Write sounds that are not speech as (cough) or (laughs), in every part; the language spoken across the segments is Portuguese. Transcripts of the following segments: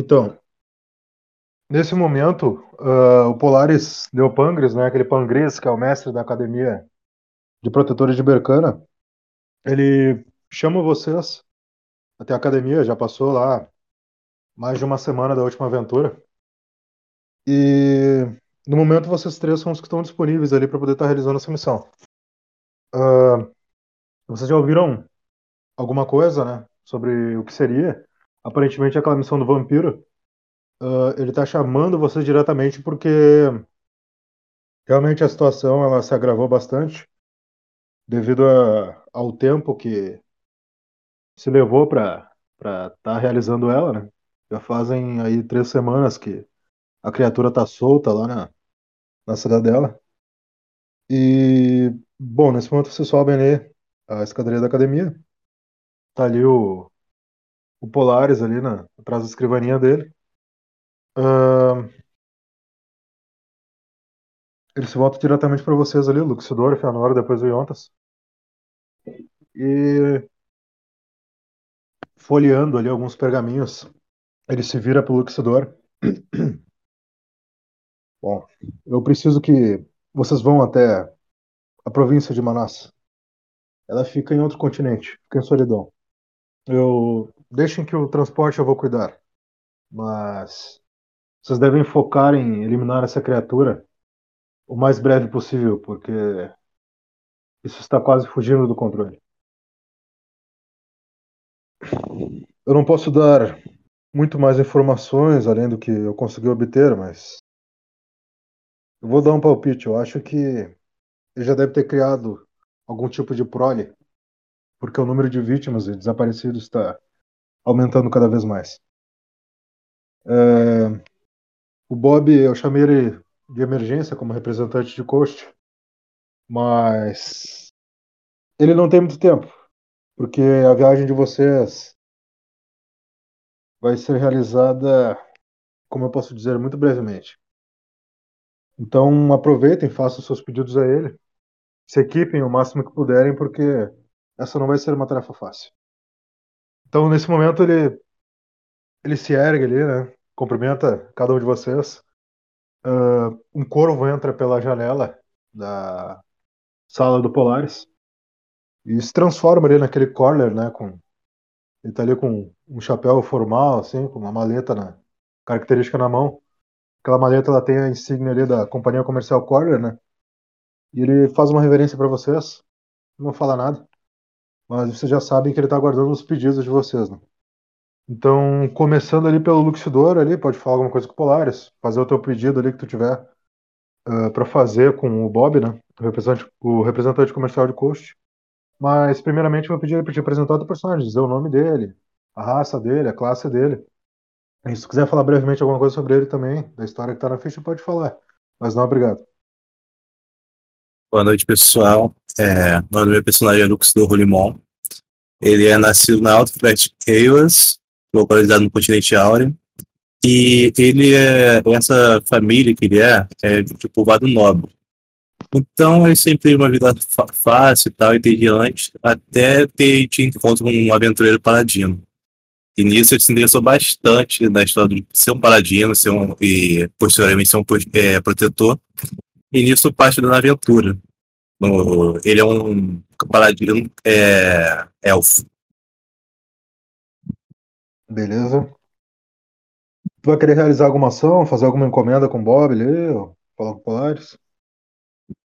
Então, nesse momento, uh, o Polaris Neopangres, né, aquele Pangres, que é o mestre da academia de protetores de Bercana, ele chama vocês até a academia, já passou lá mais de uma semana da última aventura. E no momento vocês três são os que estão disponíveis ali para poder estar tá realizando essa missão. Uh, vocês já ouviram alguma coisa, né, sobre o que seria? Aparentemente aquela missão do vampiro. Uh, ele está chamando vocês diretamente porque realmente a situação ela se agravou bastante devido a, ao tempo que se levou para estar tá realizando ela, né? Já fazem aí três semanas que a criatura tá solta lá na, na cidadela. E, bom, nesse momento você sobe ali a escadaria da academia. Tá ali o, o Polaris ali na, atrás da escrivaninha dele. Uh, ele se volta diretamente para vocês ali, Luxidor, Fëanor, depois o Yontas. E folheando ali alguns pergaminhos, ele se vira pro Luxidor. (clears throat) Bom, eu preciso que vocês vão até a província de Manas. Ela fica em outro continente, fica em solidão. Eu deixem que o transporte eu vou cuidar, mas vocês devem focar em eliminar essa criatura o mais breve possível, porque isso está quase fugindo do controle. Eu não posso dar muito mais informações além do que eu consegui obter, mas eu vou dar um palpite. Eu acho que ele já deve ter criado algum tipo de prole, porque o número de vítimas e desaparecidos está aumentando cada vez mais. É... O Bob, eu chamei ele de emergência como representante de Coast, mas ele não tem muito tempo, porque a viagem de vocês vai ser realizada, como eu posso dizer, muito brevemente. Então aproveitem, façam seus pedidos a ele, se equipem o máximo que puderem, porque essa não vai ser uma tarefa fácil. Então nesse momento ele ele se ergue ali, né? Cumprimenta cada um de vocês. Uh, um corvo entra pela janela da sala do Polaris e se transforma ali naquele corner, né? Com ele tá ali com um chapéu formal, assim, com uma maleta na característica na mão. Aquela maleta ela tem a insígnia ali da companhia comercial Corner, né? E ele faz uma reverência para vocês, não fala nada, mas vocês já sabem que ele tá aguardando os pedidos de vocês, né? Então, começando ali pelo Luxidor ali, pode falar alguma coisa com o Polaris, fazer o teu pedido ali que tu tiver uh, ah, para fazer com o Bob, né? O representante, o representante comercial de Coast. Mas, primeiramente, eu vou pedir para te apresentar o teu personagem, dizer o nome dele, a raça dele, a classe dele. E se tu quiser falar brevemente alguma coisa sobre ele também, da história que está na ficha, pode falar. Mas não, obrigado. Boa noite, pessoal. É, o nome meu personagem é Lux do Rolimon. Ele é nascido na Alto Flat Chaos, localizado no continente Áureo. E ele é, essa família que ele é, é de povoado nobre. Então ele sempre teve uma vida fácil e tal, entediante, até ter te encontro com um aventureiro paladino. E nisso ele se interessou bastante na história de ser um paladino, ser um, e posteriormente ser um é, protetor. E nisso parte da aventura. No, ele é um paladino é, elfo. Beleza. Tu vai querer realizar alguma ação, fazer alguma encomenda com o Bob ali, falar com o Polaris?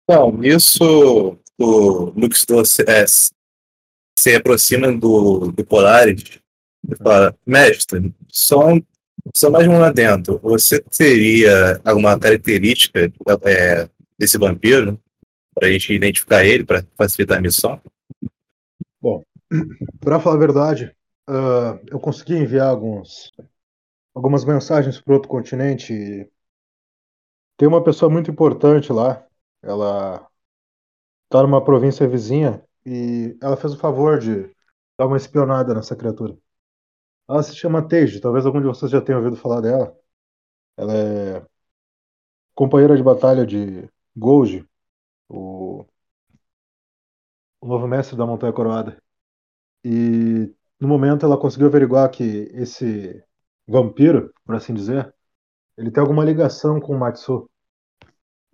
Não, nisso o Lux é, se aproxima do, do Polaris e fala, mestre, só, só mais um lá dentro. Você teria alguma característica é, desse vampiro para a gente identificar ele, para facilitar a missão? Bom, (clears throat) para falar a verdade, uh, eu consegui enviar alguns, algumas mensagens para outro continente. Tem uma pessoa muito importante lá. Ela está numa província vizinha e ela fez o favor de dar uma espionada nessa criatura. Ela se chama Teiji, talvez algum de vocês já tenha ouvido falar dela. Ela é companheira de batalha de Golgi, o, o novo mestre da Montanha Coroada. E no momento ela conseguiu averiguar que esse vampiro, por assim dizer, ele tem alguma ligação com o Matsu.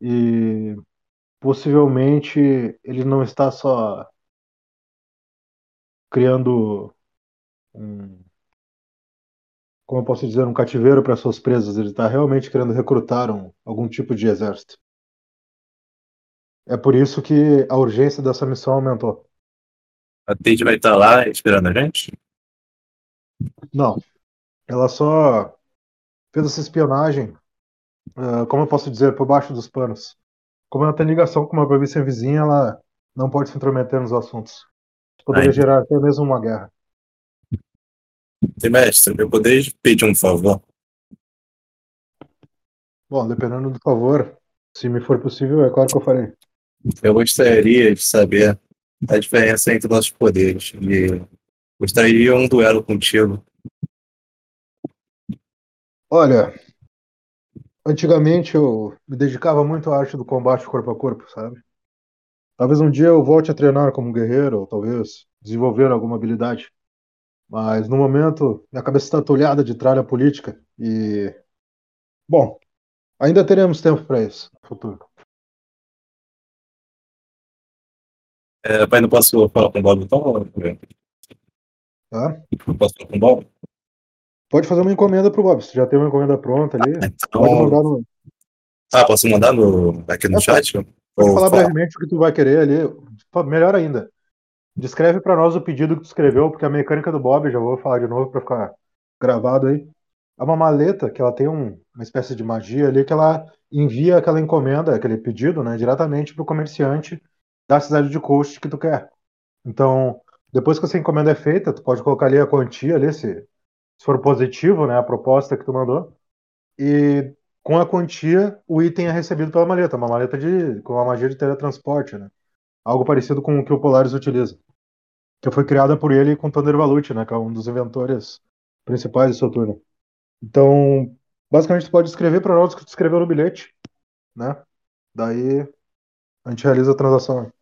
E possivelmente ele não está só criando um. Como eu posso dizer, um cativeiro para suas presas, ele está realmente querendo recrutar um, algum tipo de exército. É por isso que a urgência dessa missão aumentou. A Tade vai estar lá esperando a gente? Não. Ela só fez essa espionagem, uh, como eu posso dizer, por baixo dos panos. Como ela tem ligação com uma província vizinha, ela não pode se intrometer nos assuntos. Poderia Ai. gerar até mesmo uma guerra. Mestre, eu poderia pedir um favor? Bom, dependendo do favor, se me for possível, é claro que eu farei. Eu gostaria de saber a diferença entre nossos poderes. E gostaria de um duelo contigo. Olha, antigamente eu me dedicava muito à arte do combate corpo a corpo, sabe? Talvez um dia eu volte a treinar como guerreiro, ou talvez desenvolver alguma habilidade. Mas no momento, minha cabeça está atolhada de tralha política e. Bom, ainda teremos tempo para isso no futuro. É, pai, não posso falar com o Bob então? Tá? Não posso falar com o Bob? Pode fazer uma encomenda pro Bob. Se já tem uma encomenda pronta ali, pode Então, mandar no. ah, posso mandar no, aqui no É, chat? Pode Ou falar falar? brevemente o que tu vai querer ali. Melhor ainda. Descreve para nós o pedido que tu escreveu, porque a mecânica do Bob, já vou falar de novo para ficar gravado aí. É uma maleta que ela tem um- uma espécie de magia ali que ela envia aquela encomenda, aquele pedido, né, diretamente pro comerciante da cidade de Coast que tu quer. Então, depois que essa encomenda é feita, tu pode colocar ali a quantia ali, se, se for positivo, né, a proposta que tu mandou. E com a quantia, o item é recebido pela maleta, uma maleta de com a magia de teletransporte, né? Algo parecido com o que o Polaris utiliza, que foi criada por ele com Thunder Valuti, né, que é um dos inventores principais de Soturno. Então, basicamente, tu pode escrever para nós que tu escreveu no bilhete, né? Daí a gente realiza a transação.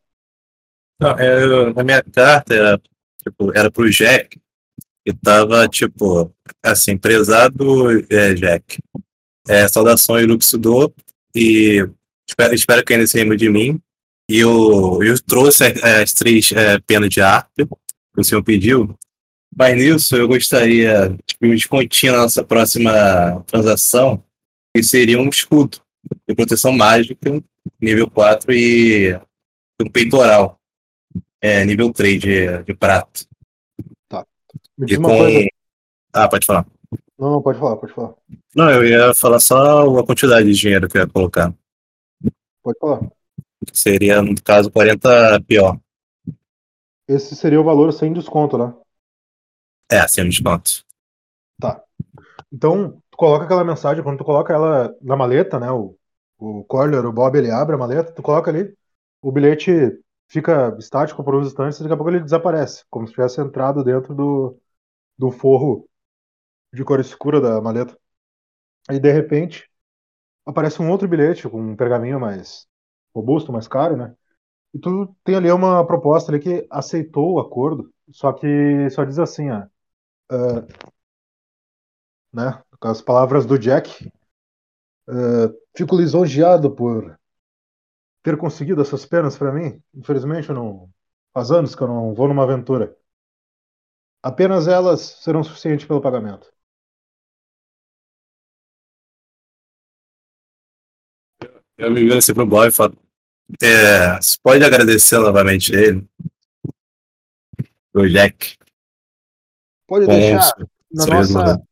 Não, é, na minha carta era, tipo, era pro Jack, e tava, tipo, assim, prezado é, Jack. É, saudação Iluxidor, e espero, espero que ainda se lembre de mim. E eu, eu trouxe as três é, penas de arte que o senhor pediu. Mas nisso eu gostaria tipo, de um descontinho na nossa próxima transação, que seria um escudo de proteção mágica, nível 4 e um peitoral é, nível 3 de, de prata. Me diz E uma com. coisa. Ah, pode falar. Não, não, pode falar, pode falar. Não, eu ia falar só a quantidade de dinheiro que eu ia colocar. Pode falar. Seria, no caso, 40 pior. Esse seria o valor sem desconto, né? É, sem desconto. Então, tu coloca aquela mensagem, quando tu coloca ela na maleta, né? O, o Corler, o Bob, ele abre a maleta, tu coloca ali, o bilhete fica estático por uns instantes e daqui a pouco ele desaparece, como se tivesse entrado dentro do, do forro de cor escura da maleta. Aí, de repente, aparece um outro bilhete com um pergaminho mais robusto, mais caro, né? E tu tem ali uma proposta ali que aceitou o acordo, só que só diz assim, ó. ah, né? Com as palavras do Jack. Ah, fico lisonjeado por ter conseguido essas penas para mim. Infelizmente, eu não faz anos que eu não vou numa aventura. Apenas elas serão suficientes pelo pagamento. Eu me viro assim pro boy e falo. É, você pode agradecer novamente ele? O Jack. Pode Com deixar na nossa no-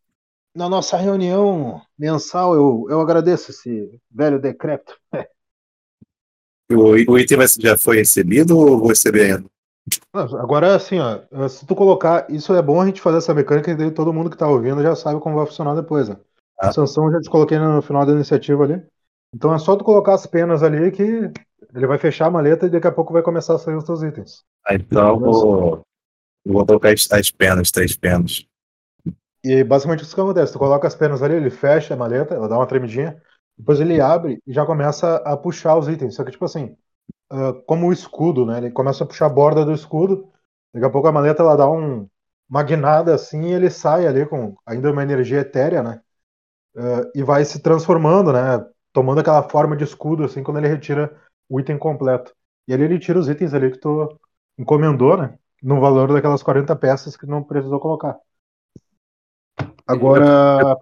na nossa reunião mensal eu, eu agradeço esse velho decrépito. O, o item já foi recebido ou vou receber ainda? Agora, assim, ó, se tu colocar, isso é bom a gente fazer essa mecânica e todo mundo que tá ouvindo já sabe como vai funcionar depois, né? Ah. Sanção eu já te coloquei no final da iniciativa ali. Então é só tu colocar as penas ali que ele vai fechar a maleta e daqui a pouco vai começar a sair os teus itens. Ah, então eu vou, eu vou colocar as, as penas, três penas. E basicamente isso que acontece, tu coloca as penas ali, ele fecha a maleta, ela dá uma tremidinha, depois ele abre e já começa a puxar os itens. Só que tipo assim, ah, como o escudo, né? Ele começa a puxar a borda do escudo, daqui a pouco a maleta ela dá um, uma guinada assim, ele sai ali com ainda uma energia etérea, né? Uh, e vai se transformando, né? Tomando aquela forma de escudo, assim, quando ele retira o item completo. E ali ele tira os itens ali que tu encomendou, né? No valor daquelas 40 peças que não precisou colocar. Agora.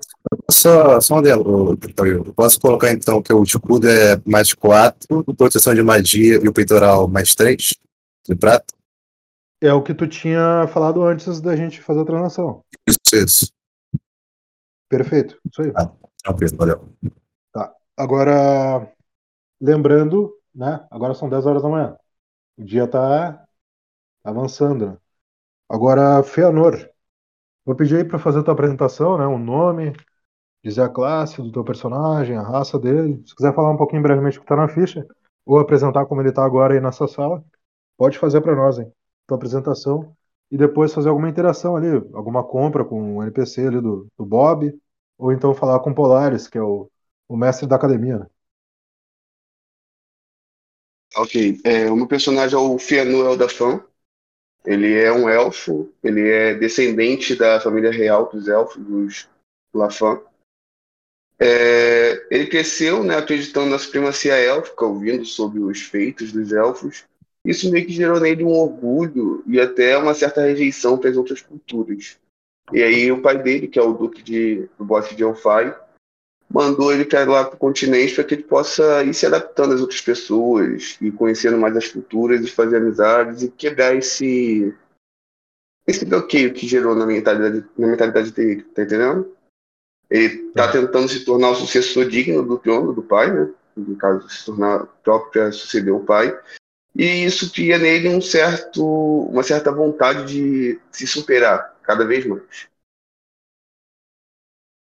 Só, só um delo, eu posso colocar então que o escudo é mais 4, proteção de magia e o peitoral mais 3 de prata? É o que tu tinha falado antes da gente fazer a transação. Isso, isso. Perfeito, isso aí. Ah, tranquilo, valeu. Tá. Agora, lembrando, né? Agora são 10 horas da manhã. O dia tá avançando. Né? Agora, Feanor, vou pedir aí para fazer a tua apresentação, né? O nome, dizer a classe do teu personagem, a raça dele. Se quiser falar um pouquinho brevemente o que tá na ficha, ou apresentar como ele tá agora aí nessa sala, pode fazer para nós, hein? tua apresentação e depois fazer alguma interação ali, alguma compra com o NPC ali do, do Bob, ou então falar com o Polaris, que é o, o mestre da academia. Né? Ok, é, o meu personagem é o Fianuel da Fã. Ele é um elfo, ele é descendente da família real dos elfos, dos Lafan. É, ele cresceu né, acreditando na supremacia élfica, ouvindo sobre os feitos dos elfos, isso meio que gerou nele um orgulho e até uma certa rejeição para as outras culturas. E aí o pai dele, que é o duque de, do bosque de Elfai, mandou ele para lá para o continente para que ele possa ir se adaptando às outras pessoas e conhecendo mais as culturas e fazer amizades e quebrar esse esse bloqueio que gerou na mentalidade, na mentalidade dele, tá entendendo? Ele tá tentando se tornar o sucessor digno do trono do pai, né? No caso, se tornar próprio para suceder o pai e isso cria nele um certo, uma certa vontade de se superar cada vez mais.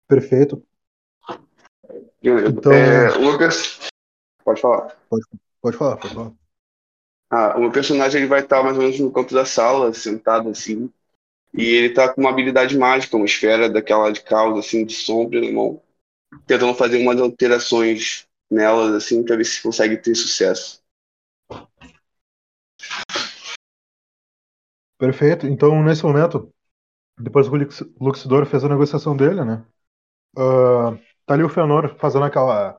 Perfeito. Então, é, Lucas, pode falar. Pode, pode falar, pode falar. Ah, o meu personagem ele vai estar mais ou menos no canto da sala, sentado assim, e ele está com uma habilidade mágica, uma esfera daquela de caos, assim, de sombra na mão, tentando fazer umas alterações nelas, assim, para ver se consegue ter sucesso. Perfeito. Então, nesse momento, depois que o Luxidor fez a negociação dele, né? Uh, tá ali o Fëanor fazendo aquela.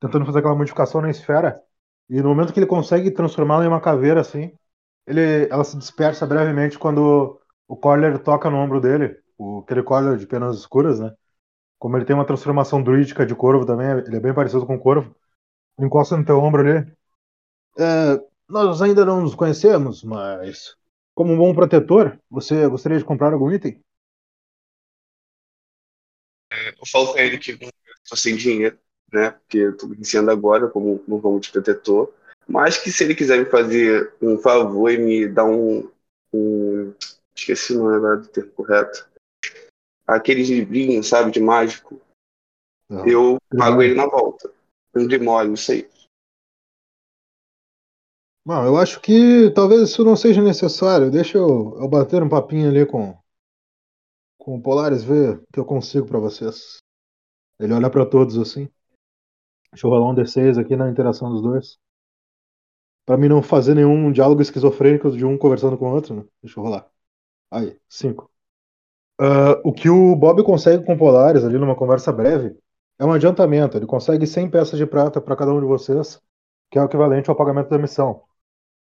tentando fazer aquela modificação na esfera. E no momento que ele consegue transformá-la em uma caveira assim, ele, ela se dispersa brevemente quando o Collar toca no ombro dele. O, aquele Collar de penas escuras, né? Como ele tem uma transformação druídica de corvo também, ele é bem parecido com o corvo. Encosta no teu ombro ali. É, nós ainda não nos conhecemos, mas como um bom protetor, você gostaria de comprar algum item? Eu falo ele que não estou sem dinheiro, né? Porque eu tô iniciando agora como um vamos de protetor. Mas que se ele quiser me fazer um favor e me dar um. um esqueci o nome agora do termo correto. Aqueles livrinhos, sabe, de mágico. Não. Eu pago ele na volta. Um demônio, isso aí. Bom, eu acho que talvez isso não seja necessário. Deixa eu, eu bater um papinho ali com, com o Polaris, ver o que eu consigo para vocês. Ele olha para todos assim. Deixa eu rolar um D6 aqui na interação dos dois. Para mim não fazer nenhum diálogo esquizofrênico de um conversando com o outro, né? Deixa eu rolar. Aí, 5. Uh, o que o Bob consegue com o Polaris ali numa conversa breve é um adiantamento. Ele consegue 100 peças de prata para cada um de vocês, que é o equivalente ao pagamento da missão.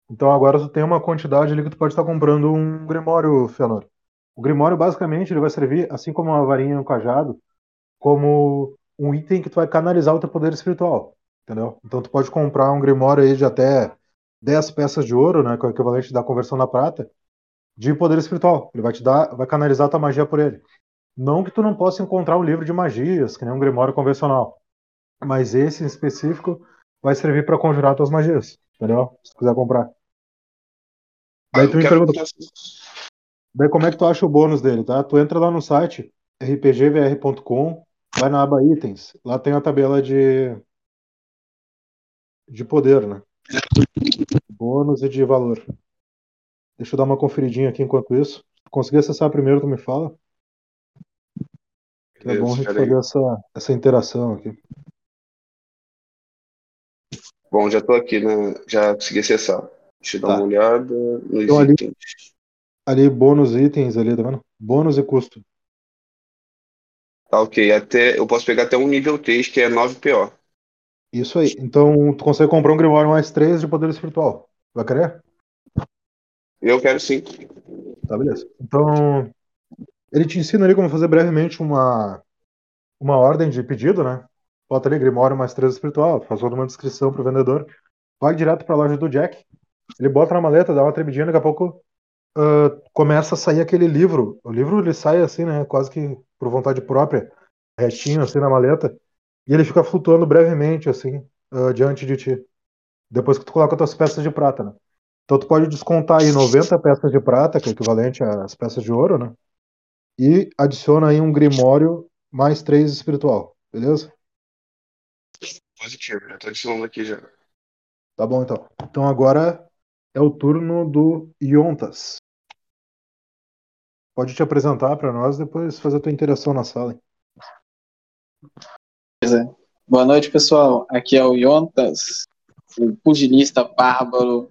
Então agora tu tem uma quantidade ali que tu pode estar comprando um Grimório, Fëanor. O Grimório basicamente ele vai servir, assim como uma varinha e um cajado, como um item que tu vai canalizar o teu poder espiritual, entendeu? Então tu pode comprar um Grimório aí de até 10 peças de ouro, né, que é o equivalente da conversão na prata, de poder espiritual. Ele vai te dar, vai canalizar a tua magia por ele. Não que tu não possa encontrar um livro de magias, que nem um Grimório convencional, mas esse em específico vai servir para conjurar tuas magias, entendeu? Se tu quiser comprar. Daí tu me pergunta. Daí como é que tu acha o bônus dele, tá? Tu entra lá no site rpgvr.com, vai na aba itens, lá tem a tabela de de poder, né? Bônus e de valor. Deixa eu dar uma conferidinha aqui enquanto isso. Se conseguir acessar primeiro, tu me fala. Que é bom a gente fazer essa, essa interação aqui. Bom, já tô aqui, né? Já consegui acessar. Deixa eu dar tá. uma olhada nos então, itens. Ali, bônus itens ali, tá vendo? Bônus e custo. Tá ok. Até, eu posso pegar até um nível 3, que é 9 PO. Isso aí. Então, tu consegue comprar um Grimório mais 3 de poder espiritual. Vai querer? Eu quero sim. Tá, beleza. Então, ele te ensina ali como fazer brevemente uma, uma ordem de pedido, né? Bota ali Grimório mais 3 espiritual, faz toda uma descrição pro vendedor. Vai direto pra loja do Jack. Ele bota na maleta, dá uma tremidinha, daqui a pouco uh, começa a sair aquele livro. O livro ele sai assim, né? Quase que por vontade própria, retinho assim na maleta. E ele fica flutuando brevemente, assim, uh, diante de ti. Depois que tu coloca tuas peças de prata, né? Então tu pode descontar aí 90 peças de prata, que é equivalente às peças de ouro, né? E adiciona aí um grimório mais 3 espiritual, beleza? Positivo, já tô adicionando aqui já. Tá bom então. Então agora é o turno do Yontas. Pode te apresentar para nós depois fazer a tua interação na sala. hein? é. Boa noite, pessoal. Aqui é o Yontas, o pugilista bárbaro,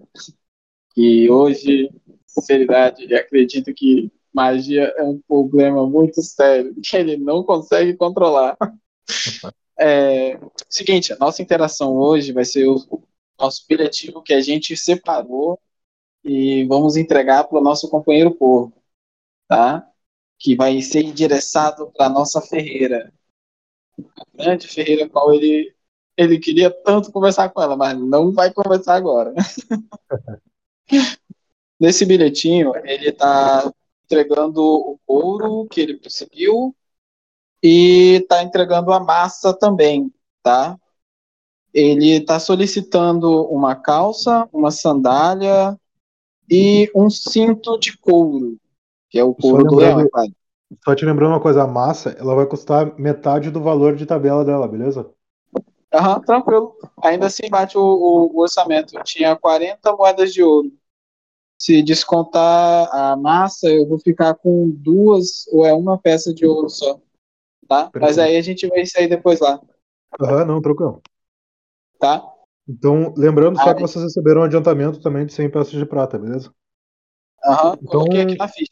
que hoje, sinceridade, acredito que magia é um problema muito sério, que ele não consegue controlar. (laughs) É, seguinte, a nossa interação hoje vai ser o nosso bilhetinho que a gente separou e vamos entregar para o nosso companheiro Porco, tá? Que vai ser endereçado para nossa ferreira. A grande ferreira qual ele ele queria tanto conversar com ela, mas não vai conversar agora. (laughs) Nesse bilhetinho, ele está entregando o ouro que ele conseguiu e está entregando a massa também, tá? Ele está solicitando uma calça, uma sandália e um cinto de couro, que é o couro do lembrando- leão, é claro. Só te lembrando uma coisa, a massa, ela vai custar metade do valor de tabela dela, beleza? Aham, tranquilo. Ainda assim bate o, o- o orçamento. Eu tinha 40 moedas de ouro. Se descontar a massa, eu vou ficar com duas ou é uma peça de ouro só. Tá? Mas aí a gente vai sair depois lá, Aham, não, tranquilo. tá? Então, lembrando só Ah, que vocês receberam um adiantamento também de 100 peças de prata, beleza? Aham, Então- coloquei aqui na ficha.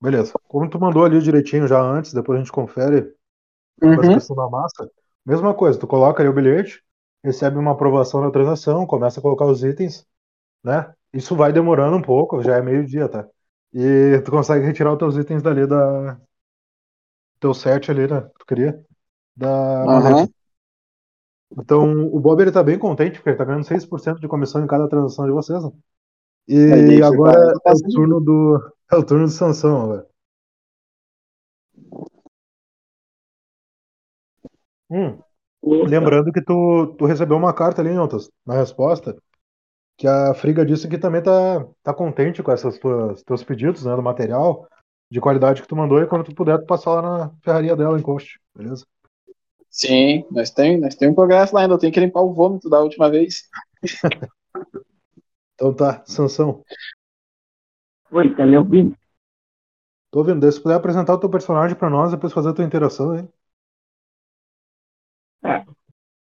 Beleza. Como tu mandou ali direitinho já antes, depois a gente confere Uhum. questão da massa. Mesma coisa, tu coloca ali o bilhete, recebe uma aprovação na transação, começa a colocar os itens, né? Isso vai demorando um pouco, já é meio-dia, tá? E tu consegue retirar os teus itens dali da. Teu set ali, né? Que tu queria. Da maleta. Então, o Bob ele tá bem contente, porque ele tá ganhando 6% de comissão em cada transação de vocês, né? E foi agora 40 é o turno do. É o turno do Sansão agora. Hum, lembrando que tu, tu recebeu uma carta ali, Nontas, na resposta, que a Friga disse que também tá, tá contente com esses tuas, teus pedidos, né, do material de qualidade que tu mandou, e quando tu puder, tu passar lá na ferraria dela em Coast, beleza? Sim, nós temos nós tem um progresso lá ainda. Eu tenho que limpar o vômito da última vez. (laughs) Então tá, Sansão, Oi, tá me ouvindo? tô ouvindo. Se puder apresentar o teu personagem pra nós, depois fazer a tua interação, hein?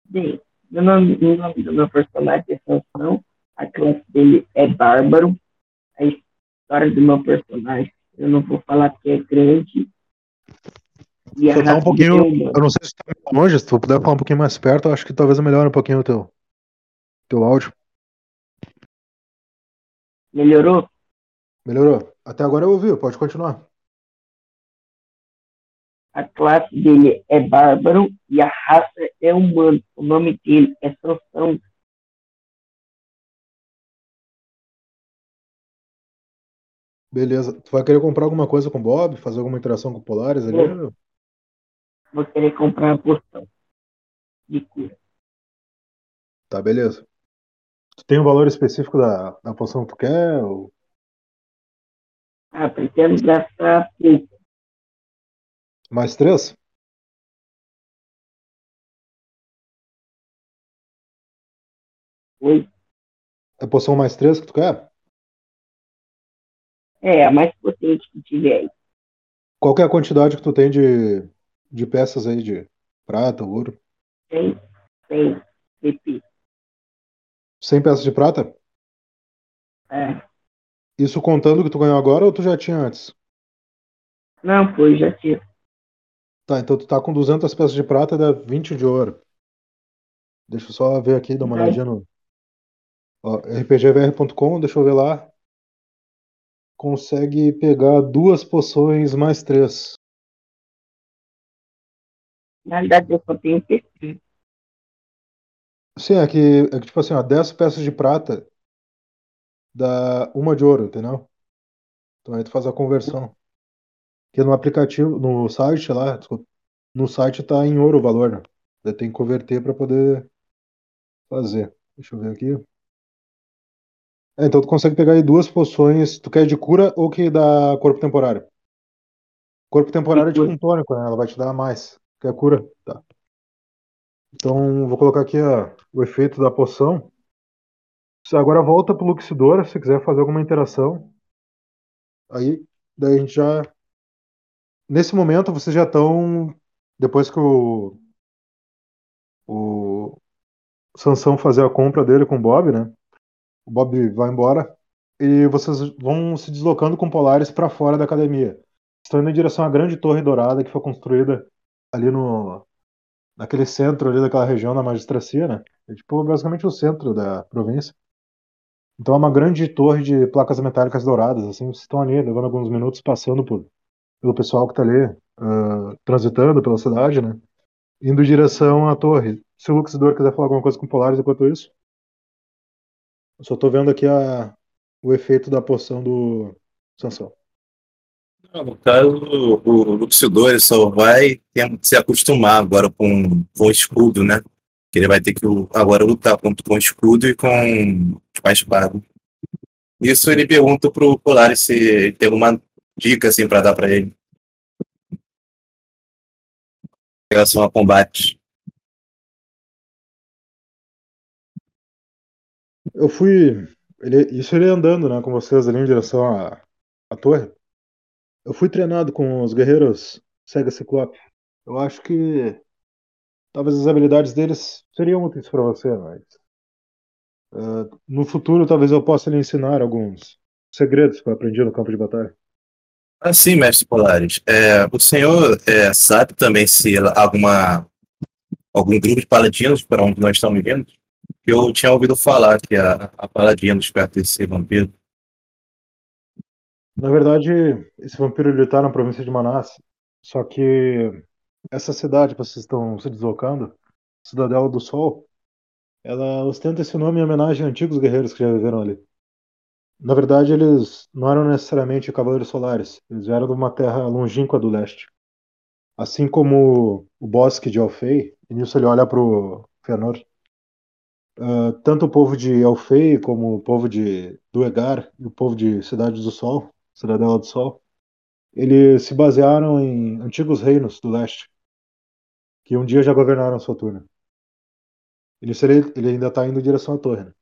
Bem, meu nome, o nome do meu personagem é Sansão, a classe dele é Bárbaro, a história do meu personagem eu não vou falar porque é grande. E Só tá um pouquinho- dele é. Eu não sei se tá longe, se tu puder falar um pouquinho mais perto, eu acho que talvez melhore um pouquinho o teu, teu áudio. Melhorou? Melhorou? Até agora eu ouvi, pode continuar. A classe dele é Bárbaro e a raça é humana. O nome dele é Sansão. Beleza. Tu vai querer comprar alguma coisa com o Bob? Fazer alguma interação com o Polaris ali? Vou. Vou querer comprar uma poção de cura. Tá, beleza. Tu tem um valor específico da, da poção que tu quer? Ou... Ah, pretendo gastar pouco. Mais três? Oi? É poção mais três que tu quer? É, a mais potente que tiver aí. Qual que é a quantidade que tu tem de, de peças aí de prata, ouro? 100, 100 PP. 100 peças de prata? É, Isso contando que tu ganhou agora ou tu já tinha antes? Não, foi, já tinha. Tá, então tu tá com 200 peças de prata e dá 20 de ouro. Deixa eu só ver aqui, dar uma olhadinha no rpgvr.com, deixa eu ver lá. Consegue pegar duas poções mais três. Na realidade, eu só tenho. Sim, é que, é que tipo assim, ó, 10 peças de prata dá uma de ouro, entendeu? Então aí tu faz a conversão. Porque no aplicativo, no site lá, desculpa, no site tá em ouro o valor, né? Tem que converter para poder fazer. Deixa eu ver aqui. É, então tu consegue pegar aí duas poções. Tu quer de cura ou que dá corpo temporário? Corpo temporário é tipo um tônico, né? Ela vai te dar mais. Quer cura? Tá. Então vou colocar aqui ó, o efeito da poção. Agora volta pro Luxidor, se quiser fazer alguma interação. Aí, daí a gente já. Nesse momento vocês já estão. Depois que o. O Sansão fazer a compra dele com o Bob, né? O Bob vai embora. E vocês vão se deslocando com Polaris para fora da academia. Estão indo em direção à grande torre dourada que foi construída ali no. Naquele centro ali daquela região da magistracia, né? É tipo basicamente o centro da província. Então é uma grande torre de placas metálicas douradas, assim, vocês estão ali levando alguns minutos passando por, pelo pessoal que está ali ah, transitando pela cidade, né? Indo em direção à torre. Se o Luxidor quiser falar alguma coisa com o Polaris enquanto isso. Eu só tô vendo aqui a, o efeito da poção do Sansão. No caso, o, o Luxidor só vai se acostumar agora com, com o escudo, né? Que ele vai ter que agora lutar com, com o escudo e com, com a espada. Isso ele pergunta pro Polaris se tem alguma dica assim para dar para ele. Em relação a combate. Eu fui. Ele, isso ele andando, né, com vocês ali em direção à, à torre. Eu fui treinado com os guerreiros Sega Ciclope. Eu acho que talvez as habilidades deles seriam úteis para você, mas ah, no futuro talvez eu possa lhe ensinar alguns segredos que eu aprendi no campo de batalha. Ah, sim, mestre Polaris. É, o senhor é, sabe também se alguma algum grupo de paladinos para onde nós estamos indo? Eu tinha ouvido falar que a, a paladinos pertence a vampiro. Na verdade, esse vampiro ele tá na província de Manaus, só que essa cidade que vocês estão se deslocando, Cidadela do Sol, ela ostenta esse nome em homenagem a antigos guerreiros que já viveram ali. Na verdade, eles não eram necessariamente cavaleiros solares, eles vieram de uma terra longínqua do leste. Assim como o bosque de Alfei, e nisso ele olha pro Fëanor, ah, tanto o povo de Alfei como o povo de Duegar e o povo de Cidade do Sol, Cidadela do Sol, eles se basearam em antigos reinos do leste, que um dia já governaram Soturno. E nisso ele, ele ainda tá indo em direção à torre, né?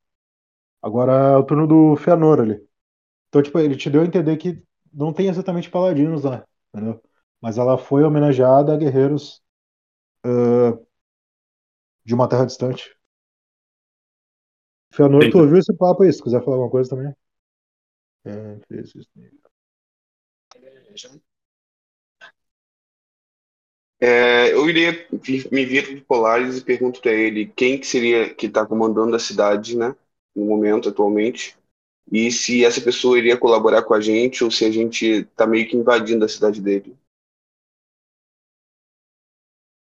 Agora é o turno do Fëanor ali. Então, tipo, ele te deu a entender que não tem exatamente paladinos lá, entendeu? Mas ela foi homenageada a guerreiros ah, de uma terra distante. Fëanor, tu ouviu esse papo aí? Se quiser falar alguma coisa também. É, isso. É, eu iria me vir para Polaris e pergunto para ele quem que seria que está comandando a cidade, né, no momento atualmente, e se essa pessoa iria colaborar com a gente ou se a gente está meio que invadindo a cidade dele.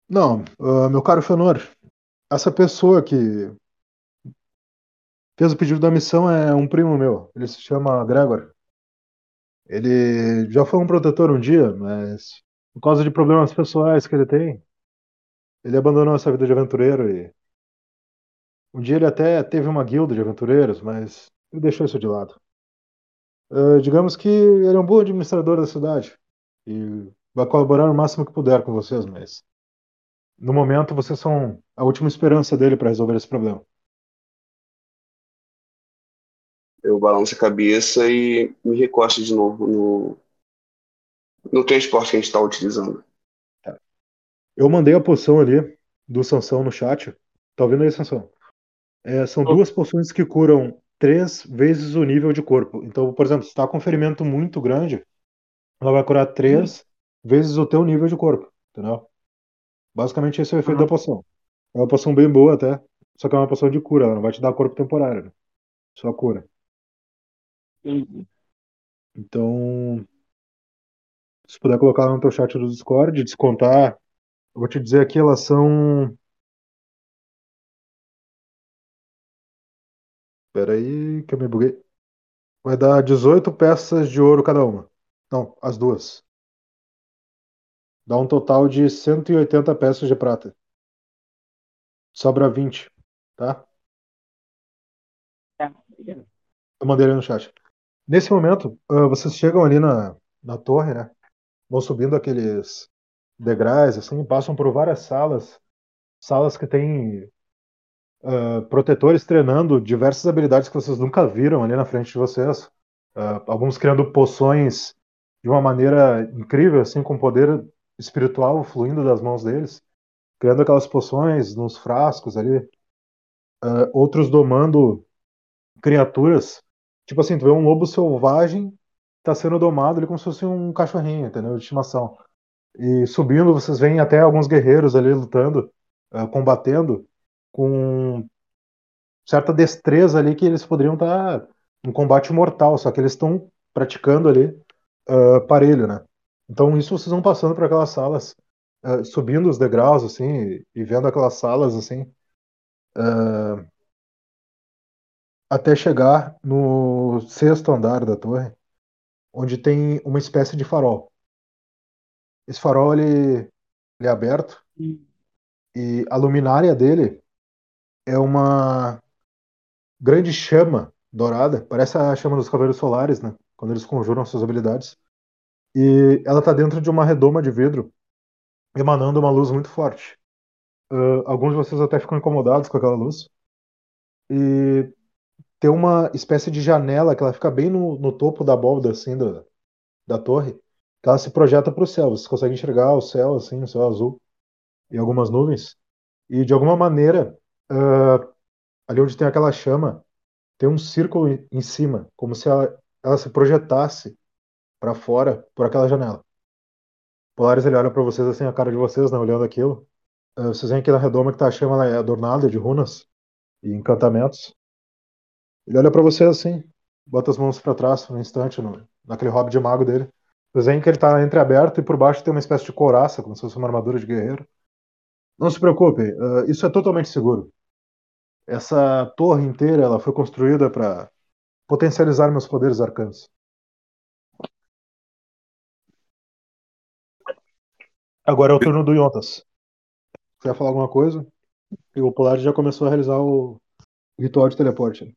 Não, ah, meu caro Fëanor, essa pessoa que fez o pedido da missão é um primo meu. Ele se chama Gregor. Ele já foi um protetor um dia, mas por causa de problemas pessoais que ele tem, ele abandonou essa vida de aventureiro e um dia ele até teve uma guilda de aventureiros, mas ele deixou isso de lado. Ah, digamos que ele é um bom administrador da cidade e vai colaborar o máximo que puder com vocês, mas no momento vocês são a última esperança dele para resolver esse problema. Eu balanço a cabeça e me recosto de novo no, no transporte que a gente está utilizando. Eu mandei a poção ali do Sansão no chat. Tá ouvindo aí, Sansão? É, são duas poções que curam três vezes o nível de corpo. Então, por exemplo, se está com um ferimento muito grande, ela vai curar três vezes o teu nível de corpo, entendeu? Basicamente esse é o efeito Uhum. da poção. É uma poção bem boa até, só que é uma poção de cura, ela não vai te dar corpo temporário, né? Só cura. Entendi. Então, se puder colocar lá no teu chat do Discord, descontar, eu vou te dizer aqui, elas são. Pera aí, que eu me buguei. Vai dar 18 peças de ouro cada uma. Não, as duas. Dá um total de 180 peças de prata. Sobra 20, tá? Tá, obrigado. Eu mandei ali no chat. Nesse momento, ah, vocês chegam ali na, na torre, né? Vão subindo aqueles degraus, assim, passam por várias salas. Salas que tem ah, protetores treinando diversas habilidades que vocês nunca viram ali na frente de vocês. Ah, alguns criando poções de uma maneira incrível, assim, com poder espiritual fluindo das mãos deles. Criando aquelas poções nos frascos ali. Outros domando criaturas. Tipo assim, tu vê um lobo selvagem tá sendo domado ali como se fosse um cachorrinho, entendeu? De estimação. E subindo, vocês veem até alguns guerreiros ali lutando, ah, combatendo, com certa destreza ali que eles poderiam estar em combate mortal, só que eles estão praticando ali ah, parelho, né? Então isso vocês vão passando por aquelas salas, ah, subindo os degraus, assim, e, vendo aquelas salas, assim, ah, até chegar no sexto andar da torre, onde tem uma espécie de farol. Esse farol ele, ele é aberto e a luminária dele é uma grande chama dourada, parece a chama dos Cavaleiros Solares, né? Quando eles conjuram suas habilidades. E ela está dentro de uma redoma de vidro, emanando uma luz muito forte. Ah, alguns de vocês até ficam incomodados com aquela luz. E tem uma espécie de janela que ela fica bem no, no topo da abóbada, assim, da, da torre, que ela se projeta para o céu. Vocês conseguem enxergar o céu, assim, o céu azul e algumas nuvens. E de alguma maneira, ah, ali onde tem aquela chama, tem um círculo em- cima, como se ela, ela se projetasse para fora por aquela janela. Polaris ele olha para vocês assim, a cara de vocês, né, olhando aquilo. Ah, vocês veem que na redoma que tá a chama, ela é adornada de runas e encantamentos. Ele olha para vocês assim, bota as mãos para trás por um instante no, naquele hobby de mago dele. Vocês que ele tá entreaberto e por baixo tem uma espécie de couraça, como se fosse uma armadura de guerreiro. Não se preocupe, ah, isso é totalmente seguro. Essa torre inteira ela foi construída para potencializar meus poderes arcanos. Agora é o turno do Yontas. Quer falar alguma coisa? E o Polar já começou a realizar o ritual de teleporte.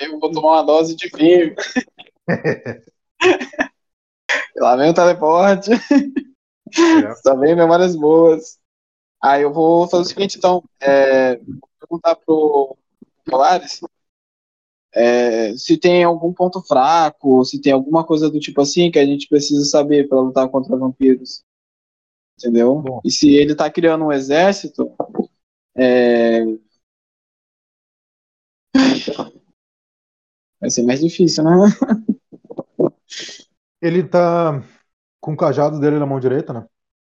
Eu vou tomar uma dose de vinho. (laughs) Lá vem o teleporte. Só vem memórias boas. Aí eu vou fazer o seguinte, então. É, vou perguntar pro Polaris é, se tem algum ponto fraco, se tem alguma coisa do tipo assim que a gente precisa saber para lutar contra vampiros. Entendeu? Bom. E se ele tá criando um exército, é, vai ser mais difícil, né? (laughs) Ele tá com o cajado dele na mão direita, né?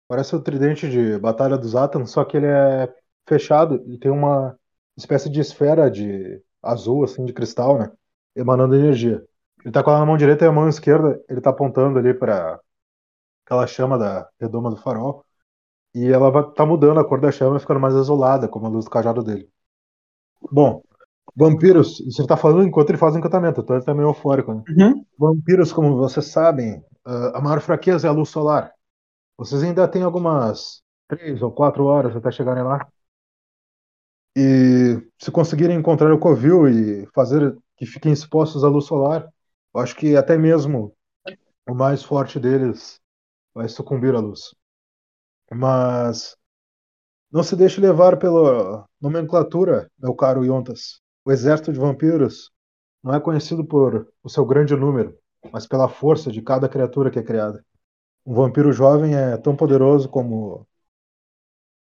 Parece o tridente de Batalha dos Atans, só que ele é fechado e tem uma espécie de esfera de azul, assim, de cristal, né? Emanando energia. Ele tá com ela na mão direita e a mão esquerda ele tá apontando ali para aquela chama da redoma do farol. E ela tá mudando a cor da chama, ficando mais azulada, como a luz do cajado dele. Bom, vampiros, isso ele tá falando enquanto ele faz o encantamento, então ele tá meio eufórico, né? Uhum. Vampiros, como vocês sabem, ah, a maior fraqueza é a luz solar. Vocês ainda têm algumas três ou quatro horas até chegarem lá. E se conseguirem encontrar o covil e fazer que fiquem expostos à luz solar, eu acho que até mesmo o mais forte deles vai sucumbir à luz. Mas não se deixe levar pela nomenclatura, meu caro Yontas. O exército de vampiros não é conhecido por o seu grande número, mas pela força de cada criatura que é criada. Um vampiro jovem é tão poderoso como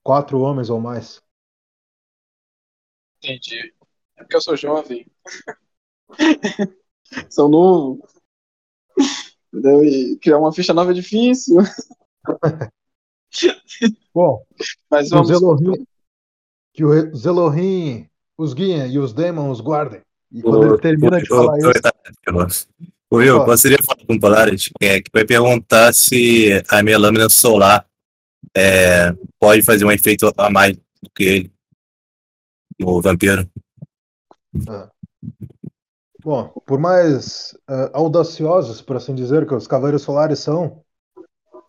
quatro homens ou mais. Entendi. É porque eu sou jovem. (laughs) sou novo. E criar uma ficha nova é difícil. (laughs) Bom, Mas os vamos. Elohim, que os Elohim os guiem e os demons guardem. E quando ele termina de falar isso, O Will, poderia falar com o Polaris é, que vai perguntar se a minha lâmina solar é, pode fazer um efeito a mais do que ele, o vampiro. Bom, por mais eh, audaciosos, por assim dizer, que os Cavaleiros Solares são,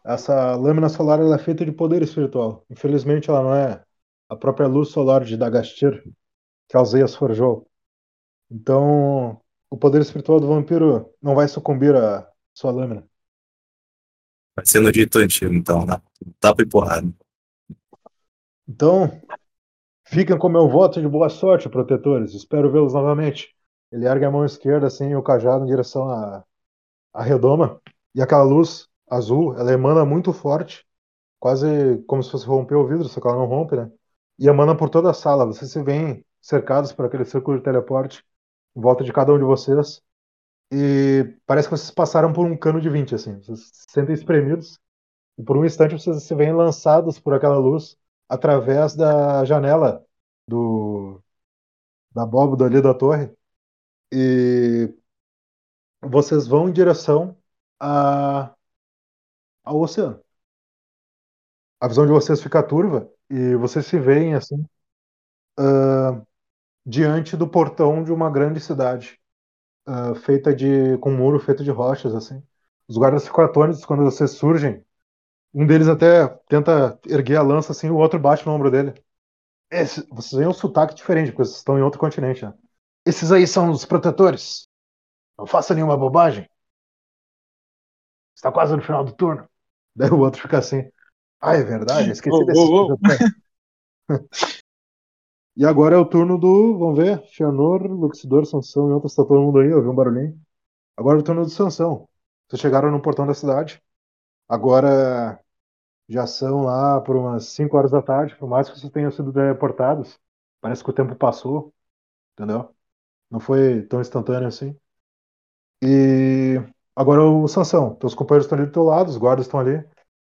essa lâmina solar ela é feita de poder espiritual. Infelizmente, ela não é a própria luz solar de Dagastir, que Alzeias forjou. Então, o poder espiritual do vampiro não vai sucumbir à sua lâmina. Vai ser no dito antigo, então, né? Tapa e porrada. Então, fiquem com meu voto de boa sorte, protetores. Espero vê-los novamente. Ele ergue a mão esquerda, assim, o cajado em direção à, à redoma. E aquela luz azul, ela emana muito forte, quase como se fosse romper o vidro, só que ela não rompe, né? E emana por toda a sala. Vocês se veem cercados por aquele círculo de teleporte em volta de cada um de vocês. E parece que vocês passaram por um cano de 20, assim. Vocês se sentem espremidos. E por um instante vocês se veem lançados por aquela luz através da janela do da abóboda ali da torre e vocês vão em direção a, ao oceano. A visão de vocês fica turva e vocês se veem assim ah, diante do portão de uma grande cidade ah, feita de com um muro feito de rochas assim. Os guardas ficam atônitos quando vocês surgem. Um deles até tenta erguer a lança assim, o outro bate no ombro dele. Esse, vocês veem um sotaque diferente, porque vocês estão em outro continente. Né? Esses aí são os protetores. Não faça nenhuma bobagem. Está quase no final do turno. Daí o outro fica assim. Ah, é verdade, (laughs) esqueci Oh, desses oh, oh. E agora é o turno do. Vamos ver. Fianor, Luxidor, Sansão e outros. Tá todo mundo aí, ouviu um barulhinho. Agora é o turno do Sansão. Vocês chegaram no portão da cidade. Agora já são lá por umas 5 horas da tarde. Por mais que vocês tenham sido teleportados, parece que o tempo passou. Entendeu? Não foi tão instantâneo assim. E agora o Sansão. Teus companheiros estão ali do teu lado, os guardas estão ali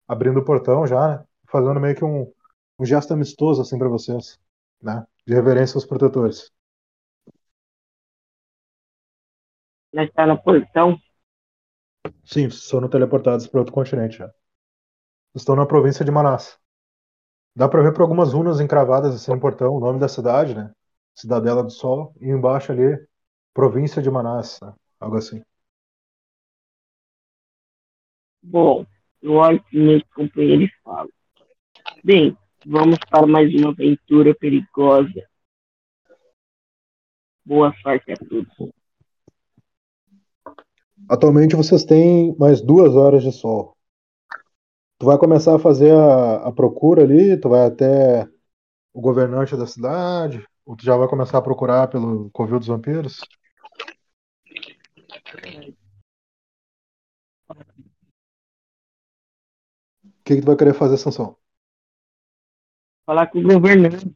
abrindo o portão já, né? Fazendo meio que um, um gesto amistoso assim para vocês, né? De reverência aos protetores. Nós está no portão. Sim, foram teleportados para outro continente já. Estão na província de Manaus. Dá para ver por algumas runas encravadas assim no portão, o nome da cidade, né? Cidadela do Sol, e embaixo ali, província de Manaus, né? Algo assim. Bom, eu olho para meus companheiros e falo. Bem, vamos para mais uma aventura perigosa. Boa sorte a todos. Atualmente vocês têm mais duas horas de sol. Tu vai começar a fazer a, a procura ali, tu vai até o governante da cidade, ou tu já vai começar a procurar pelo Covil dos Vampiros? O que, que tu vai querer fazer, Sansão? Falar com o governante.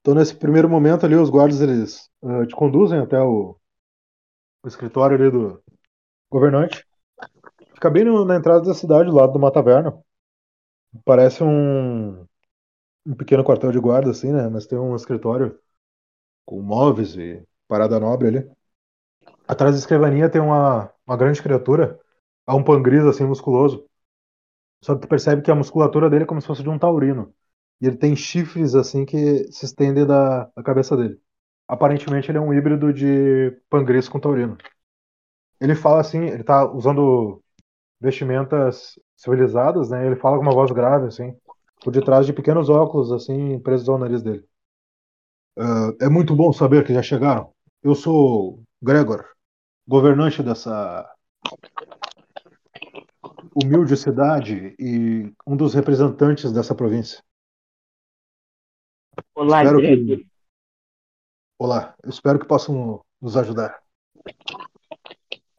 Então, nesse primeiro momento ali, os guardas eles ah, te conduzem até o, o escritório ali do governante. Fica bem no- na entrada da cidade, do lado de uma taverna. Parece um, um pequeno quartel de guarda, assim, né? Mas tem um escritório com móveis e parada nobre ali. Atrás da escrivaninha tem uma, uma grande criatura. É um pangris, assim, musculoso. Só que tu percebe que a musculatura dele é como se fosse de um taurino. E ele tem chifres assim que se estendem da, da cabeça dele. Aparentemente ele é um híbrido de pangris com taurino. Ele fala assim, ele tá usando vestimentas civilizadas, né? Ele fala com uma voz grave assim, por detrás de pequenos óculos assim presos ao nariz dele. "Ah, é muito bom saber que já chegaram. Eu sou Gregor, governante dessa humilde cidade e um dos representantes dessa província. Olá, Espero que-. Olá, eu espero que possam nos ajudar.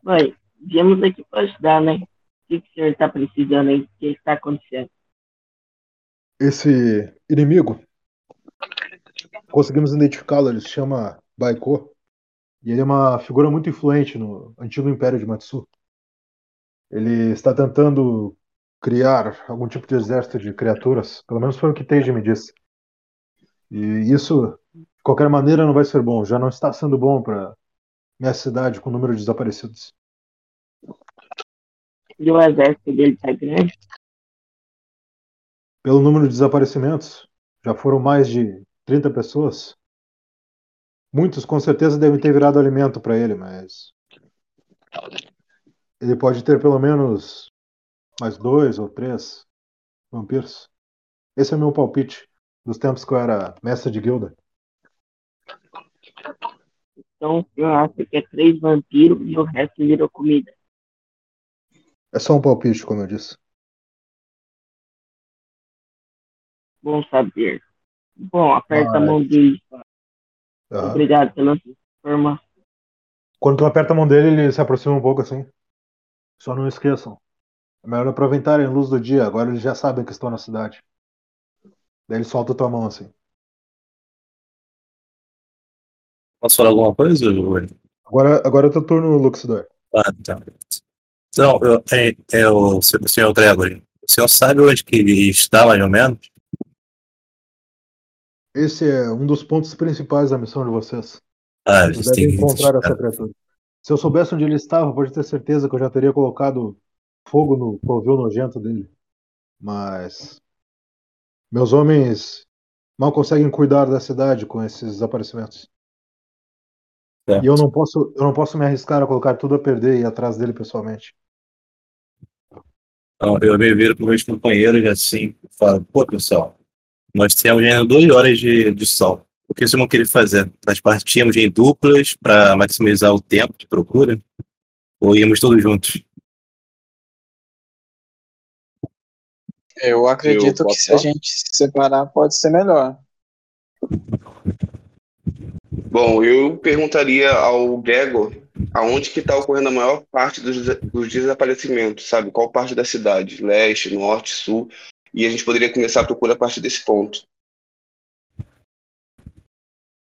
Mãe, viemos aqui para ajudar, né? O que, que o senhor está precisando aí? O que está acontecendo? Esse inimigo, conseguimos identificá-lo, ele se chama Baiko. E ele é uma figura muito influente no antigo Império de Matsu. Ele está tentando criar algum tipo de exército de criaturas, pelo menos foi o que Teiji me disse. E isso, de qualquer maneira, não vai ser bom. Já não está sendo bom para minha cidade com o número de desaparecidos. E o exército dele tá grande? Pelo número de desaparecimentos, já foram mais de 30 pessoas. Muitos com certeza devem ter virado alimento para ele, mas. Ele pode ter pelo menos mais dois ou três vampiros. Esse é o meu palpite dos tempos que eu era mestre de guilda. Então eu acho que é três vampiros e o resto virou comida. É só um palpite, como eu disse. Bom saber. Bom, aperta a Mas- mão dele. Obrigado pela informação. Quando tu aperta a mão dele, ele se aproxima um pouco assim. Só não esqueçam. É melhor aproveitarem a luz do dia. Agora eles já sabem que estão na cidade. Daí ele solta a tua mão assim. Posso falar alguma coisa? Agora, agora é teu turno, Luxidor. Ah, tá. Então, eu, é, é o senhor Gregory. O senhor sabe onde que ele está, mais ou menos? Esse é um dos pontos principais da missão de vocês. Ah, eles têm muitos. encontrar essa criatura. Se eu soubesse onde ele estava, pode ter certeza que eu já teria colocado fogo no covil nojento dele. Mas meus homens mal conseguem cuidar da cidade com esses desaparecimentos. Certo. E eu não posso, eu não posso me arriscar a colocar tudo a perder e ir atrás dele pessoalmente. Então, eu me viro para meus companheiros e assim, falo, pô, pessoal, nós temos ainda duas horas de, de sol. O que vocês vão querer fazer? Nós partimos em duplas para maximizar o tempo de procura? Ou íamos todos juntos? Eu acredito Eu que se a gente se separar pode ser melhor. Bom, eu perguntaria ao Gregor aonde que está ocorrendo a maior parte dos, dos desaparecimentos, sabe? Qual parte da cidade? Leste, norte, sul? E a gente poderia começar a procura a partir desse ponto.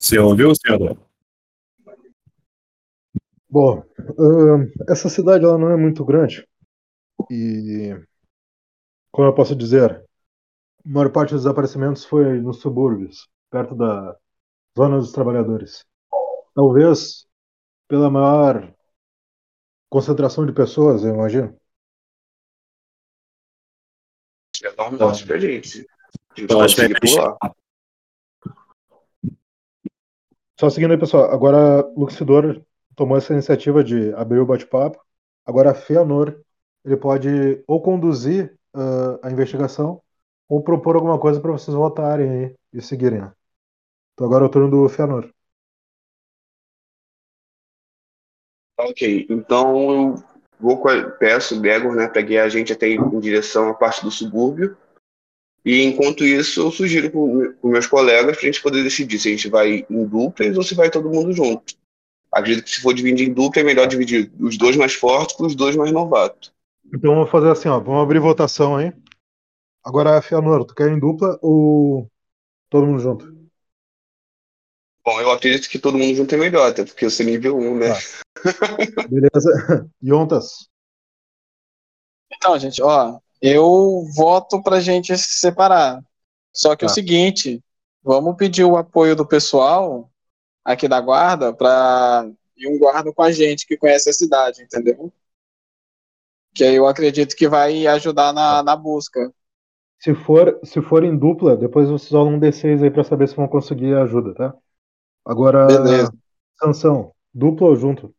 Você ouviu, senhor? Bom, ahn, essa cidade ela não é muito grande. E como eu posso dizer, a maior parte dos desaparecimentos foi nos subúrbios, perto da zona dos trabalhadores. Talvez pela maior concentração de pessoas, eu imagino. Já dá um norte pra gente. A gente Eu consegue que- por lá. Só seguindo aí, pessoal. Agora, Luxidor tomou essa iniciativa de abrir o bate-papo. Agora, Feanor, ele pode ou conduzir ah, a investigação ou propor alguma coisa para vocês votarem aí e seguirem. né? Então, agora é o turno do Feanor. Ok, então eu vou peço o Gregor, né, guiar a gente até em direção à parte do subúrbio. E enquanto isso, eu sugiro para os meus colegas para a gente poder decidir se a gente vai em duplas ou se vai todo mundo junto. Acredito que se for dividir em dupla, é melhor dividir os dois mais fortes com os dois mais novatos. Então, vamos fazer assim, ó. Vamos abrir votação aí. Agora, Feanor, tu quer em dupla ou todo mundo junto? Bom, eu acredito que todo mundo junto é melhor, até porque eu sou nível 1, né? Beleza. (laughs) Yontas, Então, gente, ó, eu voto pra gente se separar. Só que é o Tá. seguinte, vamos pedir o apoio do pessoal aqui da guarda pra ir um guarda com a gente que conhece a cidade, entendeu? Que aí eu acredito que vai ajudar na, na busca. se for, se for em dupla, depois vocês rolam um D6 aí pra saber se vão conseguir ajuda, tá? Agora, Beleza. Sansão, dupla ou junto?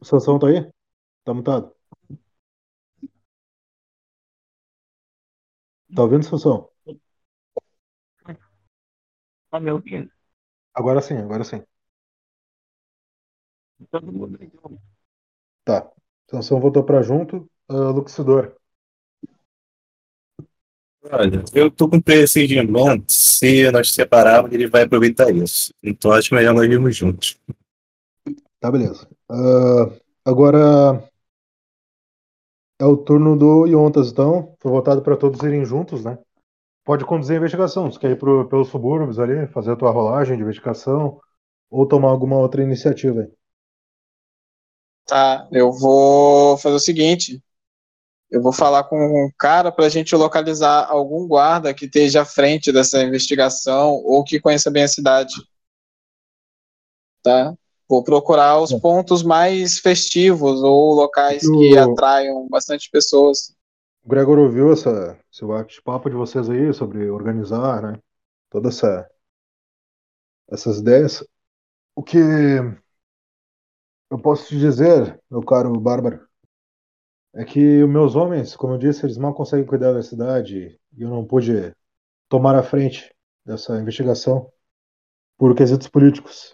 O Sansão tá aí? Tá mutado? Tá ouvindo, Sansão? Tá me ouvindo? Agora sim, agora sim. Todo mundo junto. Tá. Sansão voltou pra junto. Ah, Luxidor. Olha, eu tô com um pressentimento, se nós separarmos, ele vai aproveitar isso. Então acho melhor nós irmos juntos. Tá, beleza. Ah, agora, É o turno do Yontas, então. Foi votado para todos irem juntos, né? Pode conduzir a investigação. Você quer ir pro, pelos subúrbios ali, fazer a tua rolagem de investigação ou tomar alguma outra iniciativa aí. Tá, eu vou fazer o seguinte. Eu vou falar com um cara para a gente localizar algum guarda que esteja à frente dessa investigação ou que conheça bem a cidade. Tá? Vou procurar os Bom. pontos mais festivos ou locais O- que atraiam bastante pessoas. O Gregor ouviu essa, esse bate-papo de vocês aí sobre organizar, né? Toda essa essas ideias. O que eu posso te dizer, meu caro Bárbaro, é que os meus homens, como eu disse, eles mal conseguem cuidar da cidade e eu não pude tomar a frente dessa investigação por quesitos políticos.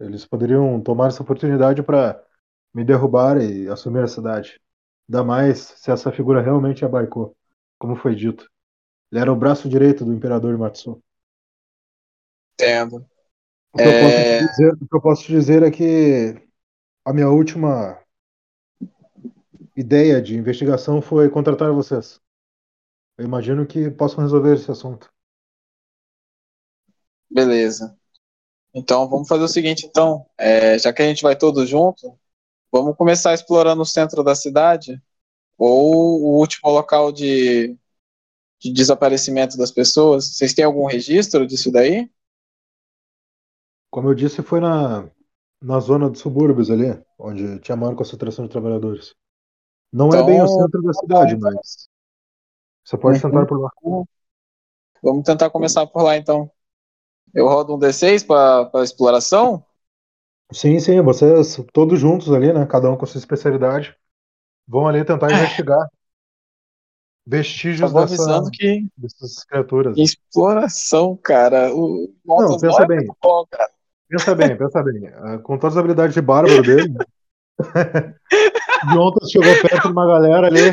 Eles poderiam tomar essa oportunidade para me derrubar e assumir a cidade. Ainda mais se essa figura realmente abarcou, como foi dito. Ele era o braço direito do imperador Matsu. Entendo. O que, eu posso É. dizer, o que eu posso te dizer é que a minha última ideia de investigação foi contratar vocês. Eu imagino que possam resolver esse assunto. Beleza. Então vamos fazer o seguinte, então, É, já que a gente vai todos junto, vamos começar explorando o centro da cidade ou o último local de, de desaparecimento das pessoas. Vocês têm algum registro disso daí? Como eu disse, foi na, na zona dos subúrbios ali, onde tinha maior concentração de trabalhadores. Não é Então, bem o centro da cidade, então. mas você pode Uhum. tentar por lá. Vamos tentar começar por lá, então. Eu rodo um D6 para exploração? Sim, sim, vocês todos juntos ali, né? Cada um com sua especialidade, vão ali tentar investigar Só vestígios dessa, avisando que dessas criaturas. exploração, cara. O Não, pensa é bem. muito bom, cara. Pensa bem, pensa bem. (laughs) Ah, Com todas as habilidades de bárbaro dele, (laughs) de ontem chegou perto de uma galera ali.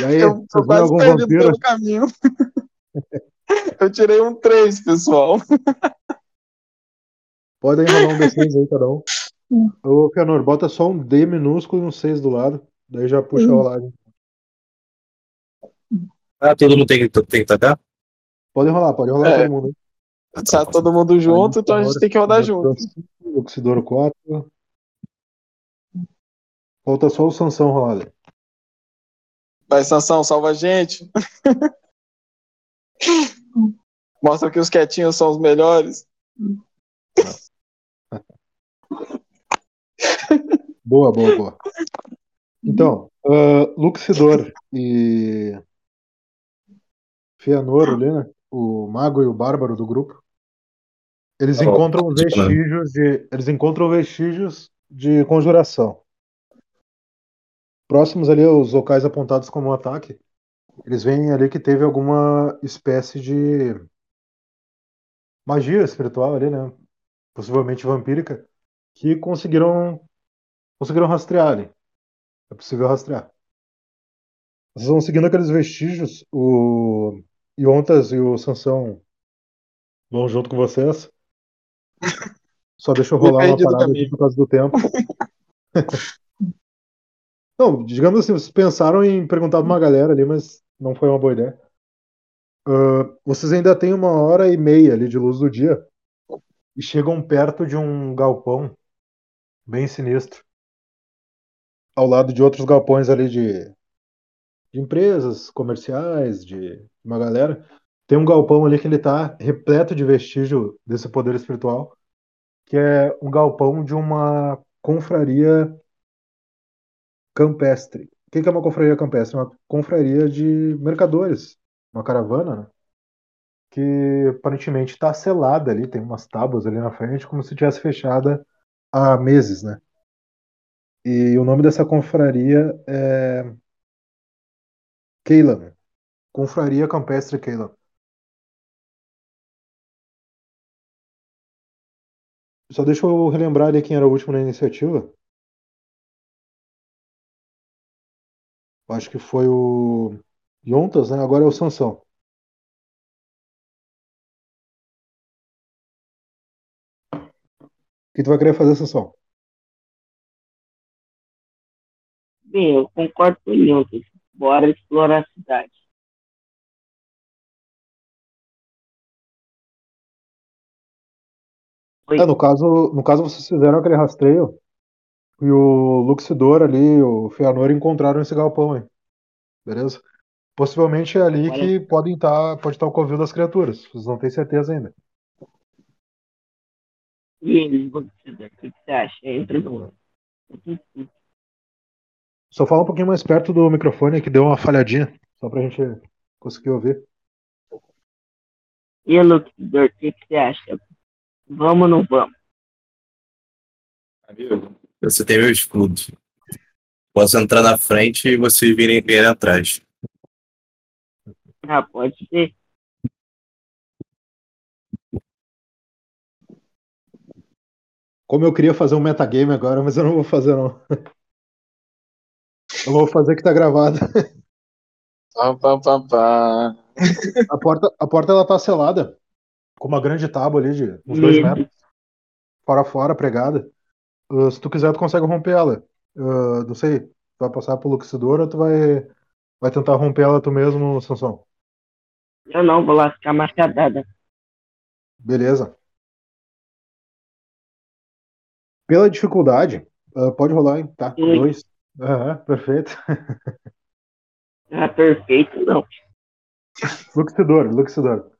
E aí, Eu viram quase algum vampiro? pelo caminho. (laughs) (laughs) Eu tirei um 3, pessoal. Podem rolar um D6 aí, cada um. Ô, Fianor, bota só um D minúsculo e um 6 do lado. Daí já puxa a rolagem. Ah, todo mundo tem que, tem que tacar? Podem rolar, pode rolar É. todo mundo. aí. Tá todo mundo junto, então a gente tem que rodar junto. Oxidoro 4. Falta só o Sansão rolar. Vai, Sansão, salva a gente. (laughs) Mostra que os quietinhos são os melhores. (laughs) Boa, boa, boa. Então, ah, Luxidor e Fianor ali, né? O mago e o bárbaro do grupo. Eles Oh, encontram né? vestígios de. Eles encontram vestígios de conjuração. Próximos ali aos locais apontados como ataque, eles veem ali que teve alguma espécie de magia espiritual ali, né? Possivelmente vampírica, que conseguiram conseguiram rastrear ali. É possível rastrear. Vocês vão seguindo aqueles vestígios, o Iontas e o Sansão vão junto com vocês. Só deixa eu rolar uma parada aqui por causa do tempo. (laughs) Não, digamos assim, vocês pensaram em perguntar pra uma galera ali, mas não foi uma boa ideia. Ah, vocês ainda têm uma hora e meia ali de luz do dia e chegam perto de um galpão bem sinistro. Ao lado de outros galpões ali de, de empresas comerciais, de uma galera. Tem um galpão ali que ele tá repleto de vestígio desse poder espiritual, que é um galpão de uma confraria campestre. Que que é uma confraria campestre? Uma confraria de mercadores, uma caravana, né? Que aparentemente está selada ali, tem umas tábuas ali na frente, como se tivesse fechada há meses, né? E o nome dessa confraria é Keilan. Confraria Campestre Keilan. Só deixa eu relembrar ali quem era o último na iniciativa. Acho que foi o Yontas, né? Agora é o Sansão. O que tu vai querer fazer, Sansão? Bem, eu concordo com o Newton. Bora explorar a cidade. É, no caso, no caso vocês fizeram aquele rastreio e o Luxidor ali, o Feanor encontraram esse galpão aí. Beleza? Possivelmente é ali Olha. que podem estar, pode estar o covil das criaturas. Vocês não têm certeza ainda. E eles, o que você acha? Entra no. Só fala um pouquinho mais perto do microfone que deu uma falhadinha, só pra gente conseguir ouvir. E Luxidor, o que que você acha? Vamos ou não vamos? Amigo, você tem meu escudo. Posso entrar na frente e vocês virem virem atrás. Ah, pode ser. Como eu queria fazer um metagame agora, mas eu não vou fazer não. Eu vou fazer que tá gravado. Pá, pá, pá, pá. A porta, a porta ela tá selada com uma grande tábua ali de uns dois metros, fora a fora, pregada. Uh, se tu quiser, tu consegue romper ela. Uh, não sei, tu vai passar pro Luxidor ou tu vai, vai tentar romper ela tu mesmo, Sansão? Eu não, vou lá ficar machadada. Beleza. Pela dificuldade, uh, pode rolar, hein? Tá, Oi. dois. Aham, perfeito. (laughs) Ah, perfeito, não. Luxidor, Luxidor.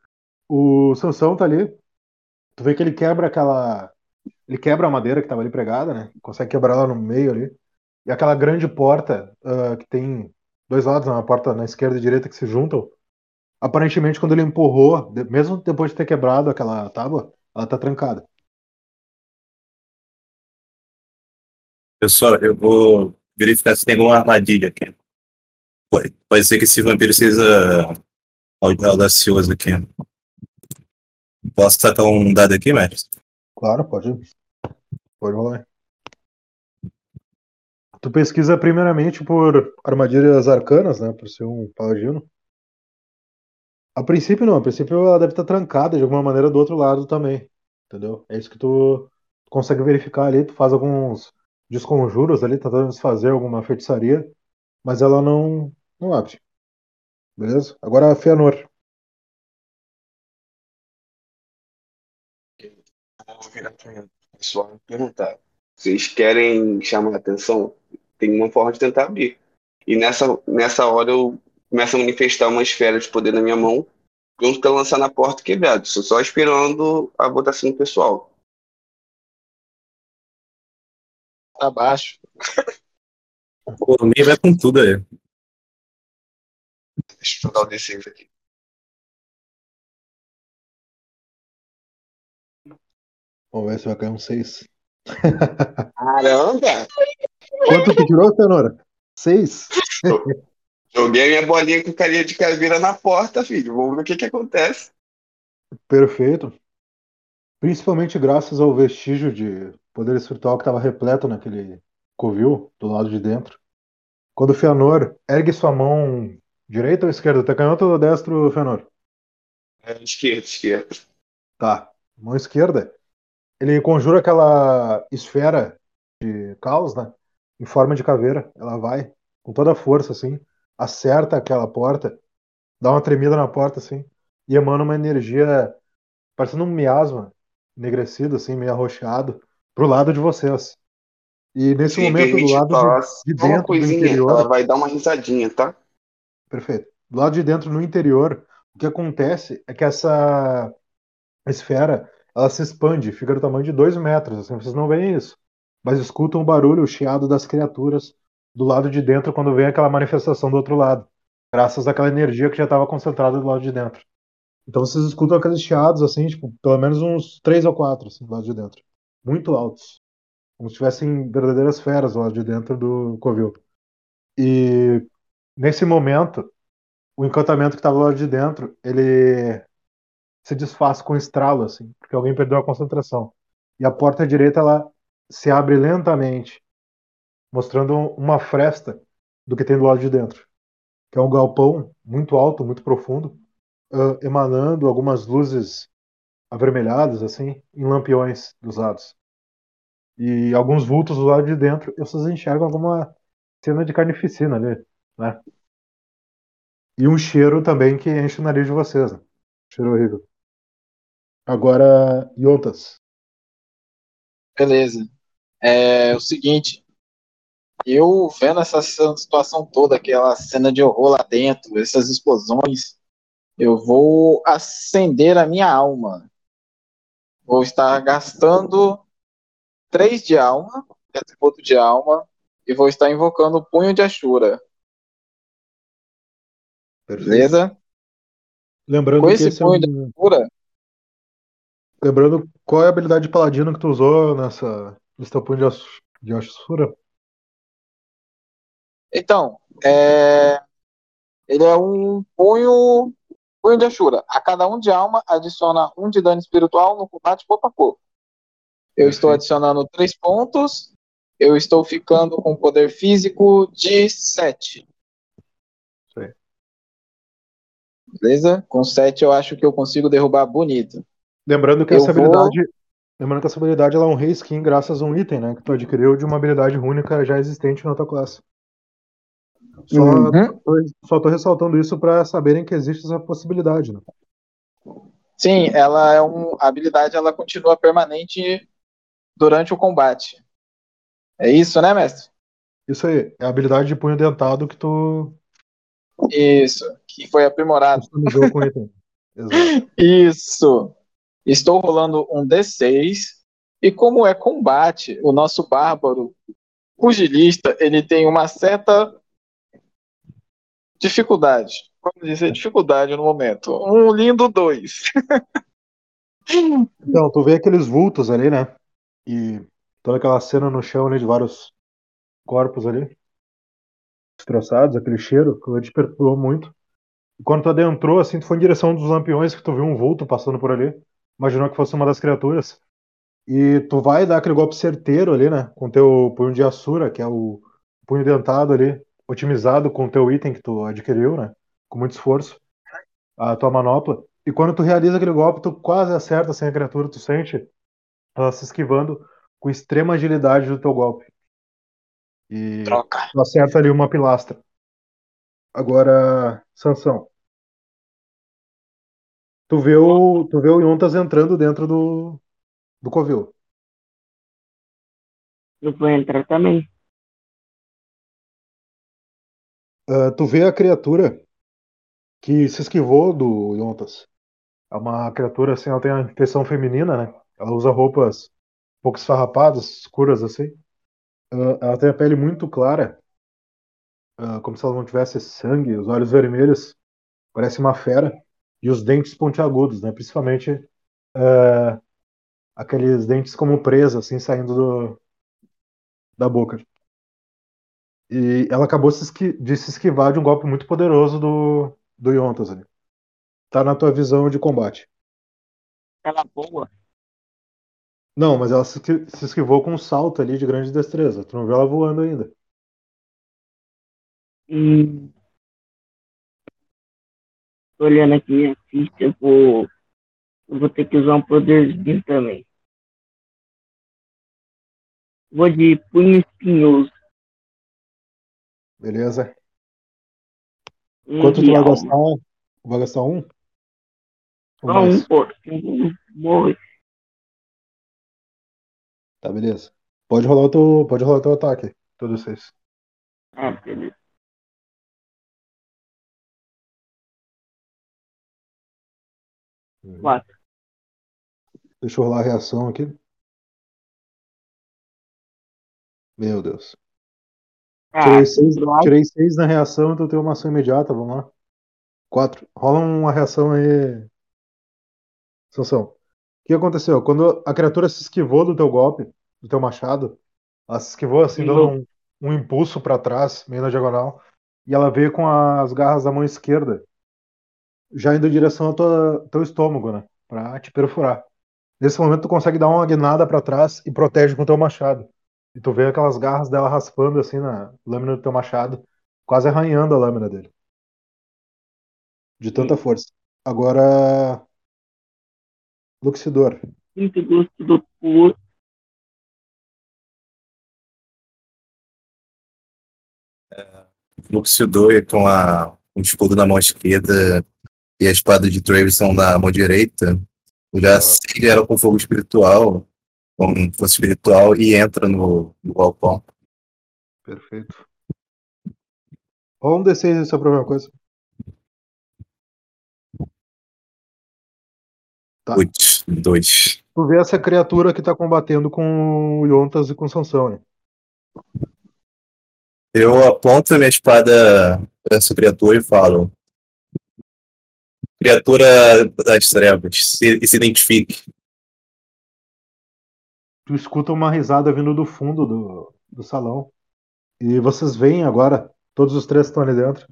O Sansão tá ali. Tu vê que ele quebra aquela. Ele quebra a madeira que tava ali pregada, né? Consegue quebrar ela no meio ali. E aquela grande porta ah, que tem dois lados, né? uma porta na esquerda e direita que se juntam. Aparentemente, quando ele empurrou, mesmo depois de ter quebrado aquela tábua, ela tá trancada. Pessoal, eu vou verificar se tem alguma armadilha aqui. Pode, pode ser que esse vampiro seja au- audacioso aqui. Posso sacar um dado aqui, mestre? Claro, pode. Pode rolar. Tu pesquisa primeiramente por armadilhas arcanas, né? Por ser um paladino. A princípio não, a princípio ela deve estar trancada de alguma maneira do outro lado também. Entendeu? É isso que tu consegue verificar ali, tu faz alguns desconjuros ali, tentando desfazer alguma feitiçaria, mas ela não, não abre. Beleza? Agora a Fëanor. Virar pessoal e perguntar. Vocês querem chamar a atenção? Tem uma forma de tentar abrir. E nessa, nessa hora eu começo a manifestar uma esfera de poder na minha mão, pronto para lançar na porta quebrada. Estou só esperando a votação do pessoal. Abaixo. Por mim, vai com tudo aí. Deixa eu jogar o D6 aqui. Vamos ver se vai cair um 6. Caramba! Quanto tu tirou, Fëanor? 6? Joguei a minha bolinha com carinha de caveira na porta, filho. Vamos ver o que, que acontece. Perfeito. Principalmente graças ao vestígio de poder espiritual que estava repleto naquele covil do lado de dentro. Quando o Fëanor ergue sua mão direita ou esquerda? Tá canhoto ou destro, Fëanor? É, esquerda, esquerda. Tá. Mão esquerda. Ele conjura aquela esfera de caos, né? Em forma de caveira. Ela vai com toda a força, assim. Acerta aquela porta. Dá uma tremida na porta, assim. E emana uma energia parecendo um miasma enegrecido, assim, meio arroxeado, pro lado de vocês. E nesse Se momento, do lado de, de dentro do coisinha, interior. ela vai dar uma risadinha, tá? Perfeito. Do lado de dentro, no interior, o que acontece é que essa esfera ela se expande, fica do tamanho de dois metros. Assim, vocês não veem isso, mas escutam o barulho, o chiado das criaturas do lado de dentro quando vem aquela manifestação do outro lado, graças àquela energia que já estava concentrada do lado de dentro. Então vocês escutam aqueles chiados, assim, tipo, pelo menos uns três ou quatro, assim, do lado de dentro. Muito altos. Como se tivessem verdadeiras feras lado de dentro do covil. E nesse momento, o encantamento que estava lado de dentro, ele se desfaz com estralo, assim, porque alguém perdeu a concentração. E a porta direita, ela se abre lentamente, mostrando uma fresta do que tem do lado de dentro. Que é um galpão muito alto, muito profundo, ah, emanando algumas luzes avermelhadas, assim, em lampiões dos lados. E alguns vultos do lado de dentro, e vocês enxergam alguma cena de carnificina ali, né? E um cheiro também que enche o nariz de vocês, né? Cheiro horrível. Agora, Yontas. Beleza. É o seguinte, eu vendo essa situação toda, aquela cena de horror lá dentro, essas explosões, eu vou acender a minha alma. Vou estar gastando três de alma, atributo de alma, e vou estar invocando o punho de Ashura. Beleza? Lembrando Com que esse esse é punho de um... Ashura, Lembrando qual é a habilidade de paladino que tu usou nessa punho de, de Ashura? então, é... ele é um punho, punho de Ashura. A cada um de alma adiciona um de dano espiritual no combate corpo a corpo. Eu estou adicionando três pontos. Eu estou ficando com poder físico de 7. Isso aí. Beleza? Com 7 eu acho que eu consigo derrubar bonito. Lembrando que Eu essa vou- habilidade. Lembrando que essa habilidade ela é um reskin graças a um item, né? Que tu adquiriu de uma habilidade única já existente na tua classe. Só, Uhum. só tô ressaltando isso pra saberem que existe essa possibilidade, né? Sim, ela é um. A habilidade ela continua permanente durante o combate. É isso, né, mestre? Isso aí, é a habilidade de punho dentado que tu Isso, que foi aprimorado. (laughs) Isso. Estou rolando um D6. E como é combate, o nosso bárbaro pugilista, ele tem uma certa dificuldade. Vamos dizer dificuldade no momento. Um lindo 2. Então, (laughs) tu vê aqueles vultos ali, né? E toda aquela cena no chão ali de vários corpos ali, destroçados, aquele cheiro que te perturbou muito. E quando tu adentrou, assim, tu foi em direção dos lampiões que tu viu um vulto passando por ali. Imaginou que fosse uma das criaturas. E tu vai dar aquele golpe certeiro ali, né? Com teu punho de Asura, que é o punho dentado ali, otimizado com o teu item que tu adquiriu, né? Com muito esforço. A tua manopla. E quando tu realiza aquele golpe, tu quase acerta sem a criatura, tu sente ela se esquivando com extrema agilidade do teu golpe. E Troca. tu acerta ali uma pilastra. Agora, Sansão. Tu vê o, tu vê o Yontas entrando dentro do, do covil. Eu vou entrar também. Ah, tu vê a criatura que se esquivou do Yontas. É uma criatura assim, ela tem a feição feminina, né? Ela usa roupas um pouco esfarrapadas, escuras assim. Ah, ela tem a pele muito clara, ah, como se ela não tivesse sangue, os olhos vermelhos, parece uma fera, e os dentes pontiagudos, né? Principalmente ah, aqueles dentes como presas, assim, saindo do, da boca. E ela acabou de se esquivar de um golpe muito poderoso do, do Yontas ali. Tá na tua visão de combate. Ela boa. Não, mas ela se esqui- se esquivou com um salto ali de grande destreza. Tu não viu ela voando ainda. Hum. Tô olhando aqui minha ficha, eu vou. Eu vou ter que usar um poderzinho também. Vou de punho espinhoso. Beleza? Um Quanto tu vai alma. gastar? Vai gastar um? Ou Só mais? um, pô. Morre. Tá, beleza. Pode rolar o teu, pode rolar o teu ataque. Todos vocês. Ah, beleza. Quatro. Deixa eu rolar a reação aqui. Meu Deus. Ah, Tirei seis, tirei seis na reação, então eu tenho uma ação imediata. Vamos lá. Quatro. Rola uma reação aí. Sansão. O que aconteceu? Quando a criatura se esquivou do teu golpe, do teu machado, ela se esquivou assim, dando um, um impulso pra trás, meio na diagonal, e ela veio com as garras da mão esquerda, já indo em direção ao tua- teu estômago, né? Pra te perfurar. Nesse momento, tu consegue dar uma guinada pra trás e protege com o teu machado. E tu vê aquelas garras dela raspando assim na lâmina do teu machado, quase arranhando a lâmina dele. De tanta força. Agora. Luxidor. Gosto puro. Luxidor com a, um escudo na mão esquerda e a espada de Traveson na mão direita. Já acelera com fogo espiritual, com força espiritual, e entra no, no galpão. Perfeito. Rola um D6 se é a primeira coisa. Tá. Putz, dois. Tu vê essa criatura que tá combatendo com o Yontas e com Sansão, né? Eu aponto a minha espada pra essa criatura e falo: Criatura das trevas, se, se identifique. Tu escuta uma risada vindo do fundo do, do salão. E vocês veem agora, todos os três estão ali dentro.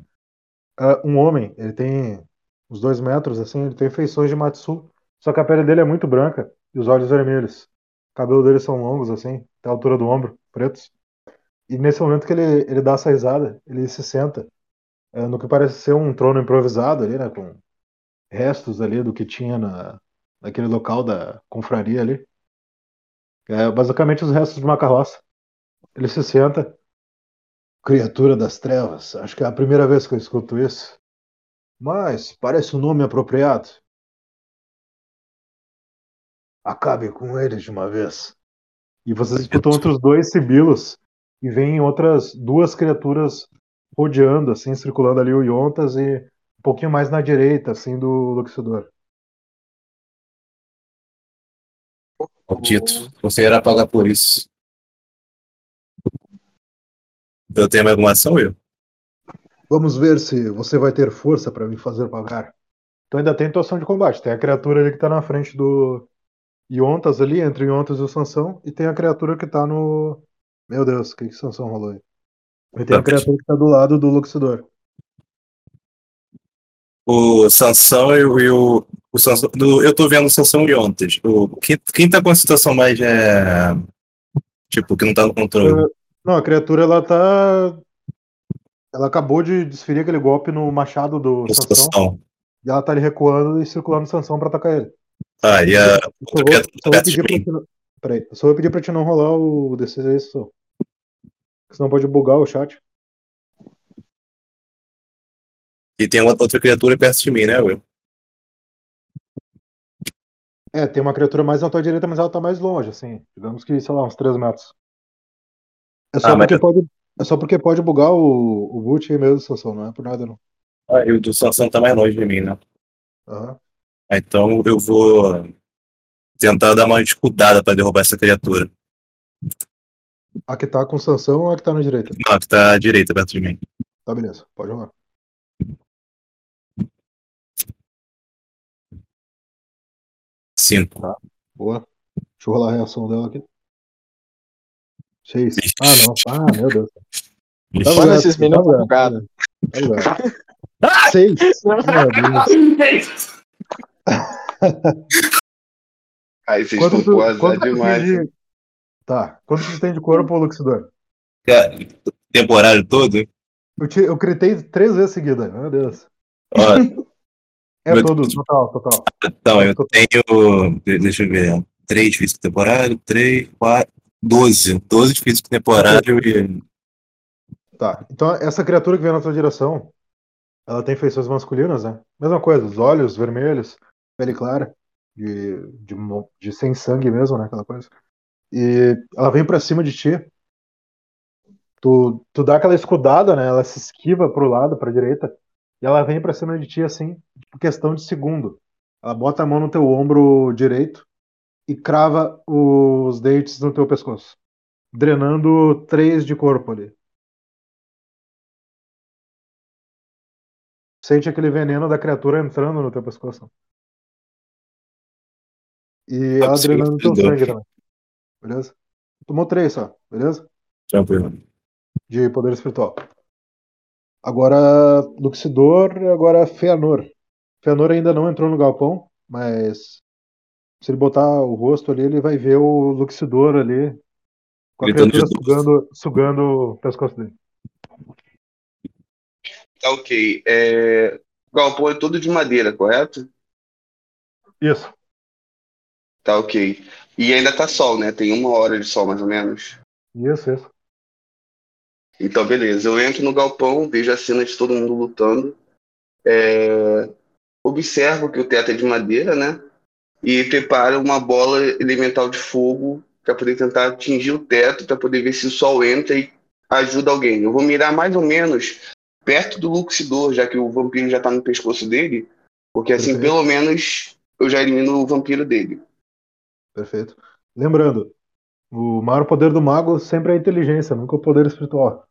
ah, um homem, ele tem uns dois metros, assim, ele tem feições de Matsu, só que a pele dele é muito branca e os olhos vermelhos. O cabelo dele são longos, assim, até a altura do ombro, pretos. E nesse momento que ele, ele dá essa risada, ele se senta ah, no que parece ser um trono improvisado ali, né, com restos ali do que tinha na, naquele local da confraria ali. É basicamente os restos de uma carroça. Ele se senta. Criatura das trevas. Acho que é a primeira vez que eu escuto isso. Mas parece um nome apropriado. Acabe com eles de uma vez. E vocês escutam outros dois sibilos. E vêm outras duas criaturas rodeando, assim, circulando ali o Yontas e um pouquinho mais na direita, assim, do Luxidor. Maldito, você irá pagar por isso. Eu tenho mais alguma ação, eu? Vamos ver se você vai ter força para me fazer pagar. Então ainda tem atuação de combate. Tem a criatura ali que tá na frente do Yontas ali, entre o Yontas e o Sansão, e tem a criatura que tá no. Meu Deus, o que que Sansão rolou aí? E tem a criatura que tá do lado do Luxidor. O Sansão e o. e o, o Sansão, do- eu tô vendo o Sansão e ontem. O, quem, quem tá com a situação mais. É, tipo, que não tá no controle? Não, a criatura ela tá. Ela acabou de desferir aquele golpe no machado do O Sansão. Sansão. E ela tá ali recuando e circulando o Sansão pra atacar ele. Ah, e a Eu só vou, só pedir pra. Peraí, eu só vou pedir pra te não rolar o D6 aí, só. Senão pode bugar o chat. E tem outra criatura perto de mim, né, Will? É, tem uma criatura mais na tua direita, mas ela tá mais longe, assim. Digamos que, sei lá, uns 3 metros. É só, Ah, mas- porque, pode, é só porque pode bugar o, o boot aí mesmo, Sansão, não é por nada não. Ah, e o do Sansão tá mais longe de mim, né? Aham. Ah, Então eu vou tentar dar uma escudada pra derrubar essa criatura. A que tá com Sansão ou a que tá na direita? Não, que tá à direita, perto de mim. Tá, beleza. Pode rolar. Cinco. Boa. Deixa eu rolar a reação dela aqui. Seis. Ah, não. Ah, meu Deus. Tá Olha bugado, esses tá meninos bugados. Tá bugado. (laughs) Seis. Meu (laughs) Deus. Aí vocês Quanto estão quanto tu demais. de... Tá. Quanto tu tem de corpo, Luxidor? Cara, temporário todo? Eu, te, eu critei três vezes seguida. Meu Deus. Ó, (laughs) É Meu todo, total, total. então, eu tenho. de- Deixa eu ver. Três de físico temporário, três, quatro. Doze. Doze de físico temporário e. Tá. Então, essa criatura que vem na tua direção, ela tem feições masculinas, né? Mesma coisa, os olhos vermelhos, pele clara, de, de, de sem sangue mesmo, né? Aquela coisa. E ela vem pra cima de ti. Tu, tu dá aquela escudada, né? Ela se esquiva pro lado, pra direita. E ela vem pra cima de ti, assim, por questão de segundo. Ela bota a mão no teu ombro direito e crava os dentes no teu pescoço. Drenando três de corpo ali. Sente aquele veneno da criatura entrando no teu pescoço. E ela drenando teu sangue também. Beleza? Tomou três só, beleza? Tranquilo. De poder espiritual. Agora Luxidor e agora Feanor. Feanor ainda não entrou no galpão, mas se ele botar o rosto ali, ele vai ver o Luxidor ali com a criatura sugando, sugando o pescoço dele. Tá ok. É... O galpão é todo de madeira, correto? Isso. Tá ok. E ainda tá sol, né? Tem uma hora de sol, mais ou menos. Isso, isso. Então, beleza. Eu entro no galpão, vejo a cena de todo mundo lutando. É, observo que o teto é de madeira, né? E preparo uma bola elemental de fogo para poder tentar atingir o teto, para poder ver se o sol entra e ajuda alguém. Eu vou mirar mais ou menos perto do Luxidor, já que o vampiro já tá no pescoço dele, porque assim, Perfeito. pelo menos, eu já elimino o vampiro dele. Perfeito. Lembrando, o maior poder do mago sempre é a inteligência, nunca o poder espiritual.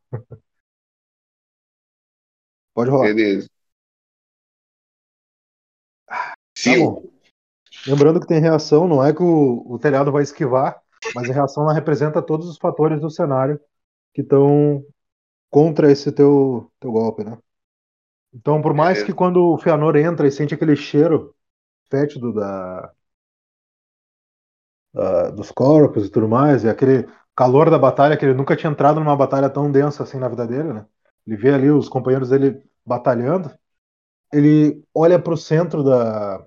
Pode rolar. Beleza. Tá bom. Lembrando que tem reação, não é que o, o telhado vai esquivar, mas a reação ela representa todos os fatores do cenário que estão contra esse teu, teu golpe, né? Então, por mais Beleza. que quando o Feanor entra e sente aquele cheiro fétido da, da- dos corpos e tudo mais, e aquele calor da batalha, que ele nunca tinha entrado numa batalha tão densa assim na vida dele, né? Ele vê ali os companheiros dele batalhando, ele olha para o centro da,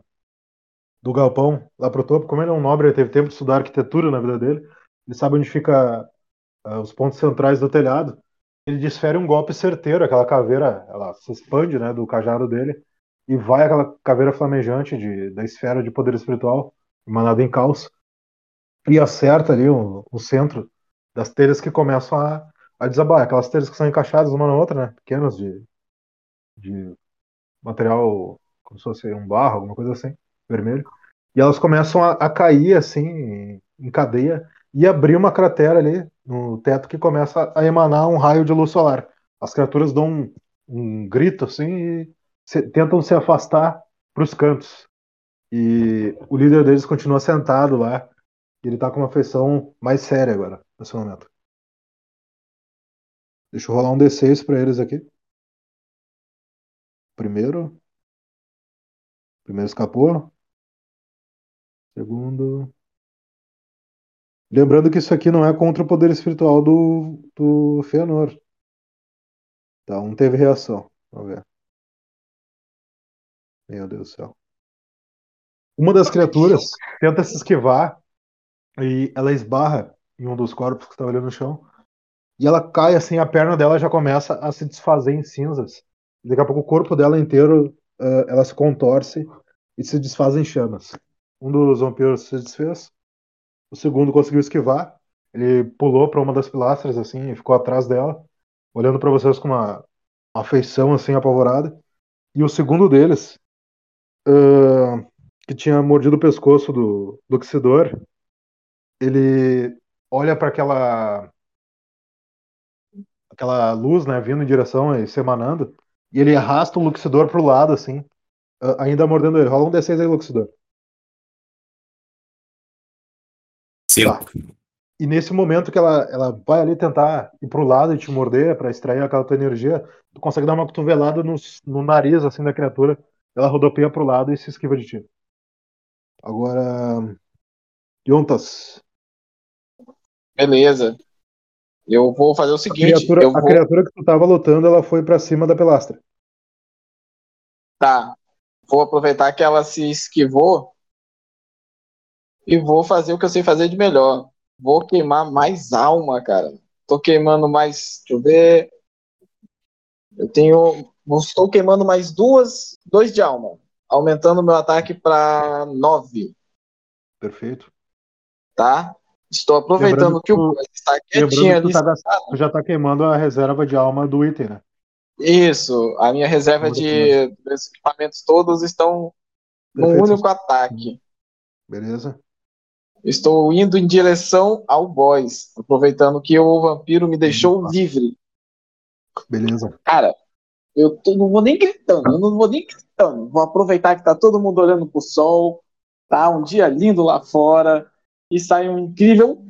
do galpão, lá pro topo, como ele é um nobre, ele teve tempo de estudar arquitetura na vida dele, ele sabe onde fica ah, os pontos centrais do telhado, ele desfere um golpe certeiro, aquela caveira, ela se expande, né, do cajado dele, e vai aquela caveira flamejante de, da esfera de poder espiritual, emanada em caos, e acerta ali o, o centro das telhas que começam a, a desabar, aquelas telhas que são encaixadas uma na outra, né, pequenas de, de material, como se fosse um barro, alguma coisa assim, vermelho, e elas começam a, a cair assim, em, cadeia, e abrir uma cratera ali no teto que começa a emanar um raio de luz solar. As criaturas dão um, um grito assim e se- tentam se afastar para os cantos. E o líder deles continua sentado lá. Ele tá com uma feição mais séria agora, nesse momento. Deixa eu rolar um D6 para eles aqui. Primeiro. Primeiro escapou. Segundo. Lembrando que isso aqui não é contra o poder espiritual do, do Fëanor. Tá, um teve reação. Vamos ver. Meu Deus do céu. Uma das criaturas tenta se esquivar e ela esbarra em um dos corpos que estava ali no chão. E ela cai assim, a perna dela já começa a se desfazer em cinzas. Daqui a pouco o corpo dela inteiro eh, ela se contorce e se desfaz em chamas. Um dos vampiros se desfez, o segundo conseguiu esquivar. Ele pulou para uma das pilastras assim e ficou atrás dela, olhando para vocês com uma, uma afeição assim apavorada. E o segundo deles, ah, que tinha mordido o pescoço do, do Oxidor, ele olha para aquela aquela luz, né, vindo em direção e se emanando, e ele arrasta o Luxidor pro lado, assim, ainda mordendo ele. Rola um D6 aí, Luxidor. Cinco. E nesse momento que ela, ela vai ali tentar ir pro lado e te morder para extrair aquela tua energia, tu consegue dar uma cotovelada no, no nariz, assim, da criatura. Ela rodopeia pro lado e se esquiva de ti. Agora. Yontas. Beleza. Eu vou fazer o A seguinte, criatura, eu a criatura que tu tava lutando, ela foi pra cima da pilastra. Tá. Vou aproveitar que ela se esquivou e vou fazer o que eu sei fazer de melhor. Vou queimar mais alma, cara. Tô queimando mais. Deixa eu ver. Eu tenho. Estou queimando mais duas, dois de alma, aumentando meu ataque para nove, Perfeito. tá? Estou aproveitando que o que tu- boss está quietinho ali. tu, tá tu já tá queimando a reserva de alma do item, né? Isso, a minha reserva de equipamentos todos estão num Perfeito. único ataque. Beleza? Estou indo em direção ao boss, aproveitando que o vampiro me deixou Uhum. livre. Beleza. Cara, eu tô- não vou nem gritando, eu não vou nem gritando. Vou aproveitar que tá todo mundo olhando pro sol, tá um dia lindo lá fora e sai um incrível.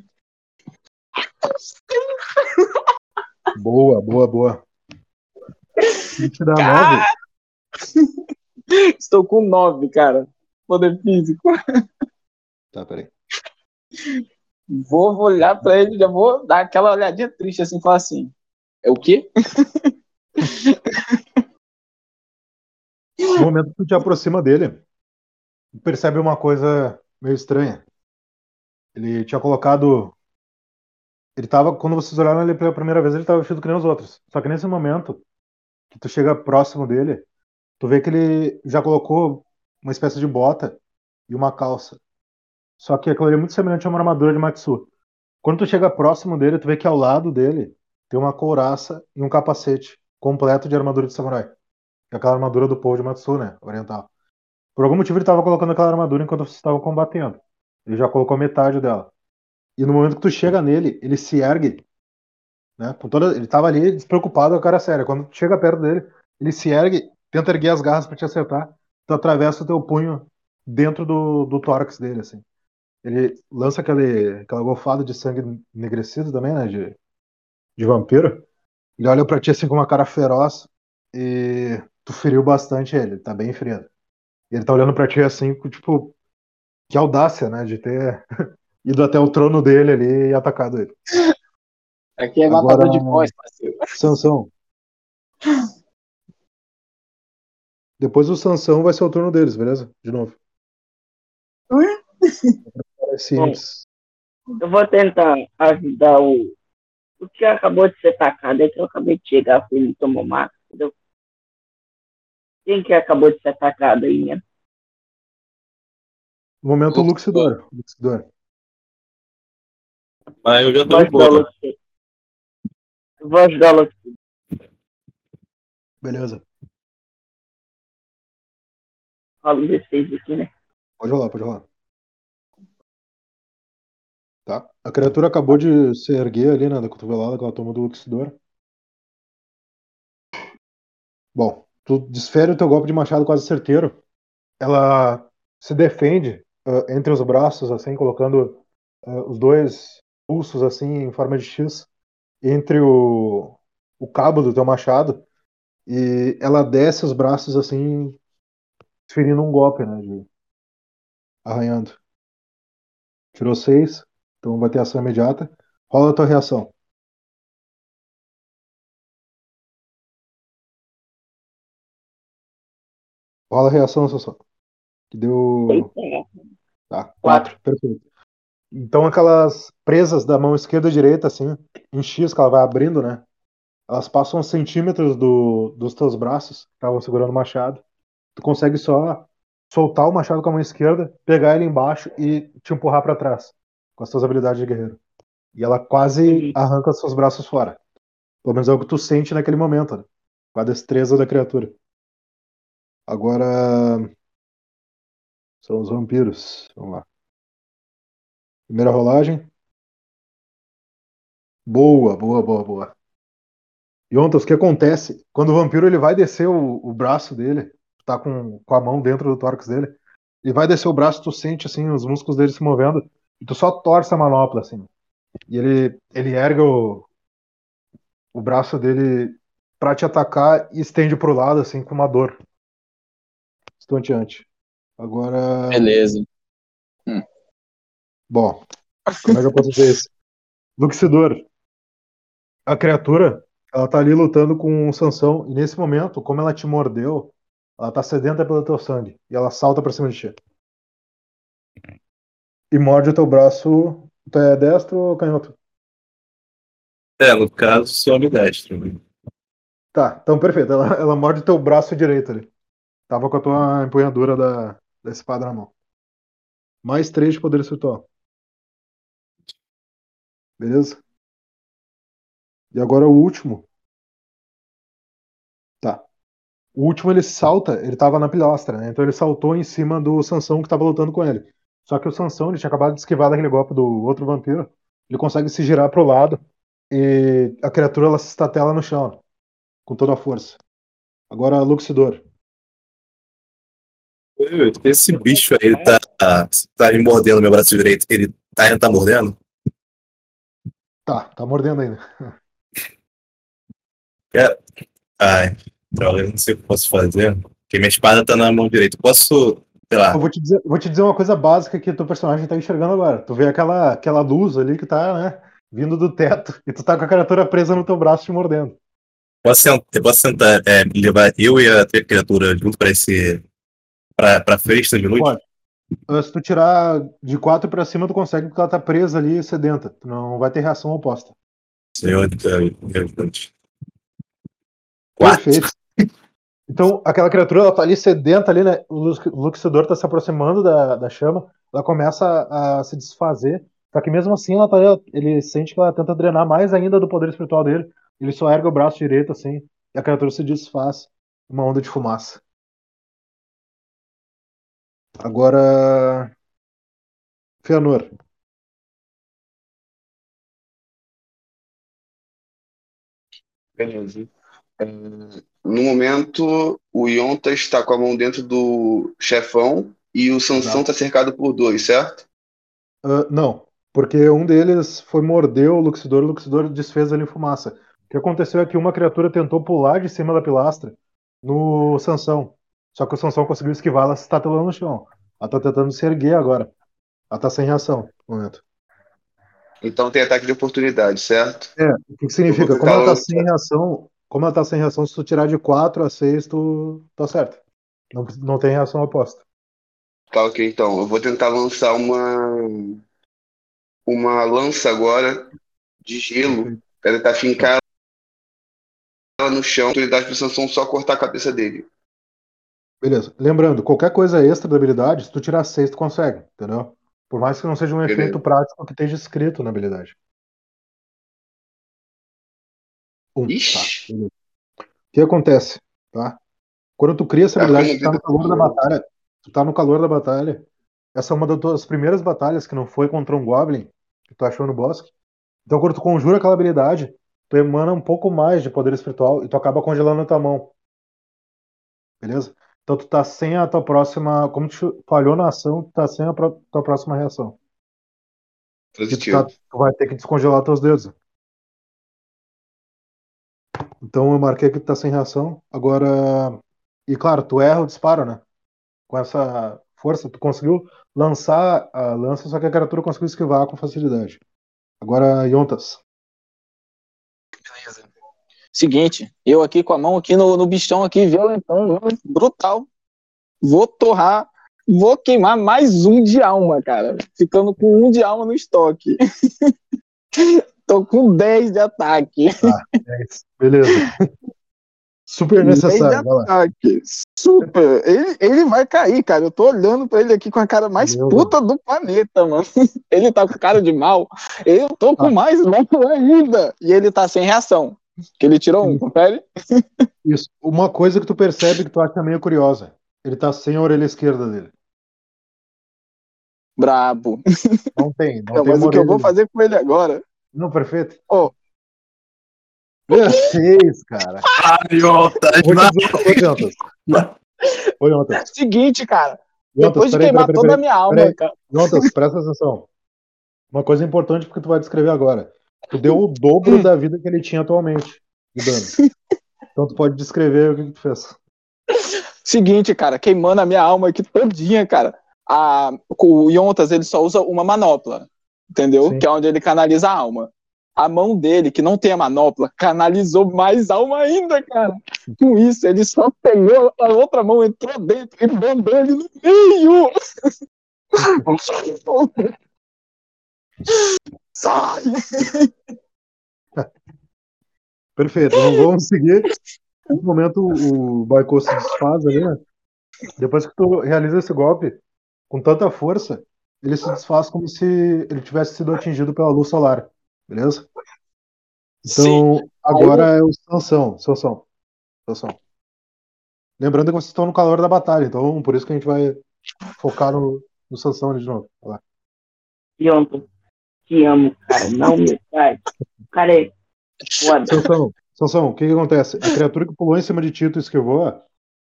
Boa, boa, boa. Dá Cara! nove. Estou com nove, cara. Poder físico. Tá, peraí. Vou olhar pra ele, já vou dar aquela olhadinha triste assim, falar assim: é o quê? No momento que tu te aproxima dele, percebe uma coisa meio estranha. Ele tinha colocado Ele tava, quando vocês olharam ele pela primeira vez, ele tava vestido que nem os outros. Só que nesse momento, que tu chega próximo dele, tu vê que ele já colocou uma espécie de bota e uma calça. Só que aquilo ali é muito semelhante a uma armadura de Matsu. Quando tu chega próximo dele, tu vê que ao lado dele tem uma couraça e um capacete completo de armadura de samurai. Que é aquela armadura do povo de Matsu, né? Oriental. Por algum motivo ele estava colocando aquela armadura enquanto vocês estavam combatendo. Ele já colocou metade dela. E no momento que tu chega nele, ele se ergue. Né? Com toda... Ele tava ali despreocupado a cara séria. Quando tu chega perto dele, ele se ergue, tenta erguer as garras para te acertar. Tu atravessa o teu punho dentro do, do tórax dele, assim. Ele lança aquele, aquela golfada de sangue enegrecido também, né? De, de vampiro. Ele olha pra ti assim com uma cara feroz e tu feriu bastante ele, tá bem ferido. Ele tá olhando pra ti assim, tipo, que audácia, né? De ter (laughs) ido até o trono dele ali e atacado ele. Aqui é Agora- matador de voz, parceiro. Sansão. Depois o Sansão vai ser o turno deles, beleza? De novo. É (laughs) simples. Eu vou tentar ajudar o. O que acabou de ser atacado é que eu acabei de chegar, fui ele tomou mata, entendeu? Quem que acabou de ser atacado aí, né? No momento, o Luxidor. Luxidor. Mas eu já tô boa. Luxidor. Vou ajudar o Luxidor. Beleza. Rola um D6 aqui, né? Pode rolar, pode rolar. Tá. A criatura acabou de se erguer ali, né, da cotovelada que ela tomou do Luxidor. Bom, tu desfere o teu golpe de machado quase certeiro. Ela se defende ah, entre os braços, assim, colocando ah, os dois pulsos, assim, em forma de X, entre o, o cabo do teu machado. E ela desce os braços, assim, ferindo um golpe, né, de, arranhando. Tirou seis, então vai ter ação imediata. Rola a tua reação. Rola a reação, Sassó. Que deu. Eita, Tá, quatro. Perfeito. Então aquelas presas da mão esquerda e direita, assim, em X que ela vai abrindo, né? Elas passam centímetros do, dos teus braços, que estavam segurando o machado. Tu consegue só soltar o machado com a mão esquerda, pegar ele embaixo e te empurrar pra trás, com as tuas habilidades de guerreiro. E ela quase arranca os seus braços fora. Pelo menos é o que tu sente naquele momento, né? Com a destreza da criatura. Agora. São os vampiros. Vamos lá. Primeira rolagem. Boa, boa, boa, boa. Yontas, o que acontece? Quando o vampiro ele vai descer o, o braço dele, tá com, com a mão dentro do tórax dele, ele vai descer o braço, tu sente assim os músculos dele se movendo, e tu só torce a manopla, assim. E ele, ele ergue o, o braço dele pra te atacar e estende pro lado, assim, com uma dor. Estonteante. Agora. Beleza. Bom, como é que eu posso dizer isso? Luxidor. A criatura, ela tá ali lutando com o Sansão, e nesse momento, como ela te mordeu, ela tá sedenta pelo teu sangue, e ela salta pra cima de ti. E morde o teu braço. Tu é destro ou canhoto? É, no caso, sou ambidestro. Tá, então perfeito. Ela, ela morde o teu braço direito ali. Tava com a tua empunhadura da, na mão. Mais três de poder espiritual. Beleza? E agora o último. Tá. O último ele salta, ele tava na pilastra, né? Então ele saltou em cima do Sansão que tava lutando com ele. Só que o Sansão, ele tinha acabado de esquivar daquele golpe do outro vampiro. Ele consegue se girar pro lado e a criatura ela se estatela no chão, com toda a força. Agora Luxidor. Esse bicho aí, tá, tá me mordendo meu braço direito. Ele tá, ele tá mordendo? Tá, tá mordendo ainda. Ai, droga, eu não sei o que posso fazer. Porque minha espada tá na mão direita. Posso, sei lá, Eu vou te dizer, vou te dizer uma coisa básica que o teu personagem tá enxergando agora. Tu vê aquela, aquela luz ali que tá, né, vindo do teto e tu tá com a criatura presa no teu braço te mordendo. posso sentar, posso sentar, é, levar eu e a criatura junto pra esse. Frente, um minuto? Pode. Se tu tirar de 4 pra cima, tu consegue porque ela tá presa ali sedenta. Tu não vai ter reação oposta. Senhor. Perfeito. Então, aquela criatura, ela tá ali sedenta ali, né? O lux- o luxidor tá se aproximando da, da chama, ela começa a, a se desfazer. Só que mesmo assim, ela tá, ele sente que ela tenta drenar mais ainda do poder espiritual dele. Ele só ergue o braço direito, assim, e a criatura se desfaz. Uma onda de fumaça. Agora. Feanor. Beleza. É, no momento, o Yonta está com a mão dentro do chefão e o Sansão está cercado por dois, certo? Ah, não, porque um deles foi morder o Luxidor e o Luxidor desfez ali em fumaça. O que aconteceu é que uma criatura tentou pular de cima da pilastra no Sansão. Só que o Sansão conseguiu esquivar, ela está telando no chão. Ela tá tentando se erguer agora. Ela tá sem reação no momento. Então tem ataque de oportunidade, certo? É, o que, que significa? Como ela tá sem reação, como ela tá sem reação, se tu tirar de 4 a 6, tu tá certo. Não, não tem reação oposta. Tá ok, então. Eu vou tentar lançar uma uma lança agora de gelo para tentar fincar ela no chão. Oportunidade pro Sansão só cortar a cabeça dele. Beleza. Lembrando, qualquer coisa extra da habilidade, se tu tirar 6, tu consegue, entendeu? Por mais que não seja um Beleza. efeito prático que esteja escrito na habilidade. Um, tá. Ixi. beleza. O que acontece, tá? Quando tu cria essa Tá habilidade, tu tá no calor da batalha. Tu tá no calor da batalha. Essa é uma das tuas primeiras batalhas que não foi contra um Goblin, que tu achou no bosque. Então, quando tu conjura aquela habilidade, tu emana um pouco mais de poder espiritual e tu acaba congelando a tua mão. Beleza? Então tu tá sem a tua próxima. Como tu falhou na ação, tu tá sem a tua próxima reação. E tu, Positivo. tá- tu vai ter que descongelar teus dedos. Então eu marquei que tu tá sem reação. Agora. E claro, tu erra o disparo, né? Com essa força, tu conseguiu lançar a lança, só que a criatura conseguiu esquivar com facilidade. Agora, Yontas. Seguinte, eu aqui com a mão aqui no, no bichão aqui, violentão, brutal. Vou torrar, vou queimar mais um de alma, cara. Ficando com um de alma no estoque. (laughs) Tô com 10 de ataque. É isso. Beleza. Super 10 de necessário. Super. Ele, ele vai cair, cara. Eu tô olhando pra ele aqui com a cara mais Meu puta do planeta, mano. (laughs) Ele tá com cara de mal. Eu tô com Ah. mais mal ainda. E ele tá sem reação. Que ele tirou um, confere? (laughs) Isso. Uma coisa que tu percebe que tu acha meio curiosa. Ele tá sem a orelha esquerda dele. Brabo. Não tem, não (laughs) Não, tem mas uma o que eu vou fazer com ele agora? Não, perfeito. Meu seis, cara. Jontas. Oi, Jontas. Seguinte, cara. Jontas, Depois de peraí, queimar peraí, toda a peraí, minha alma, peraí. cara. Jontas, presta atenção. Uma coisa importante porque tu vai descrever agora. Tu deu o dobro da vida que ele tinha atualmente de dano. Então tu pode descrever o que, que tu fez. Seguinte, cara, queimando a minha alma aqui todinha, cara. A, o Yontas, ele só usa uma manopla, entendeu? Sim. Que é onde ele canaliza a alma. A mão dele, que não tem a manopla, canalizou mais alma ainda, cara. Com isso, ele só pegou a outra mão, entrou dentro e mandou ele no meio. (laughs) (laughs) Sai! (laughs) Perfeito, então vamos seguir. Nesse momento o Baiko se desfaz ali, né? Depois que tu realiza esse golpe com tanta força, ele se desfaz como se ele tivesse sido atingido pela luz solar. Beleza? Então, agora é o Sansão. Sansão. Sansão. Lembrando que vocês estão no calor da batalha, então por isso que a gente vai focar no, no Sansão ali de novo. Vai lá. Te amo, cara. Na humildade. O cara é foda. Sansão, Sansão, o que, que acontece? A criatura que pulou em cima de ti, tu esquivou,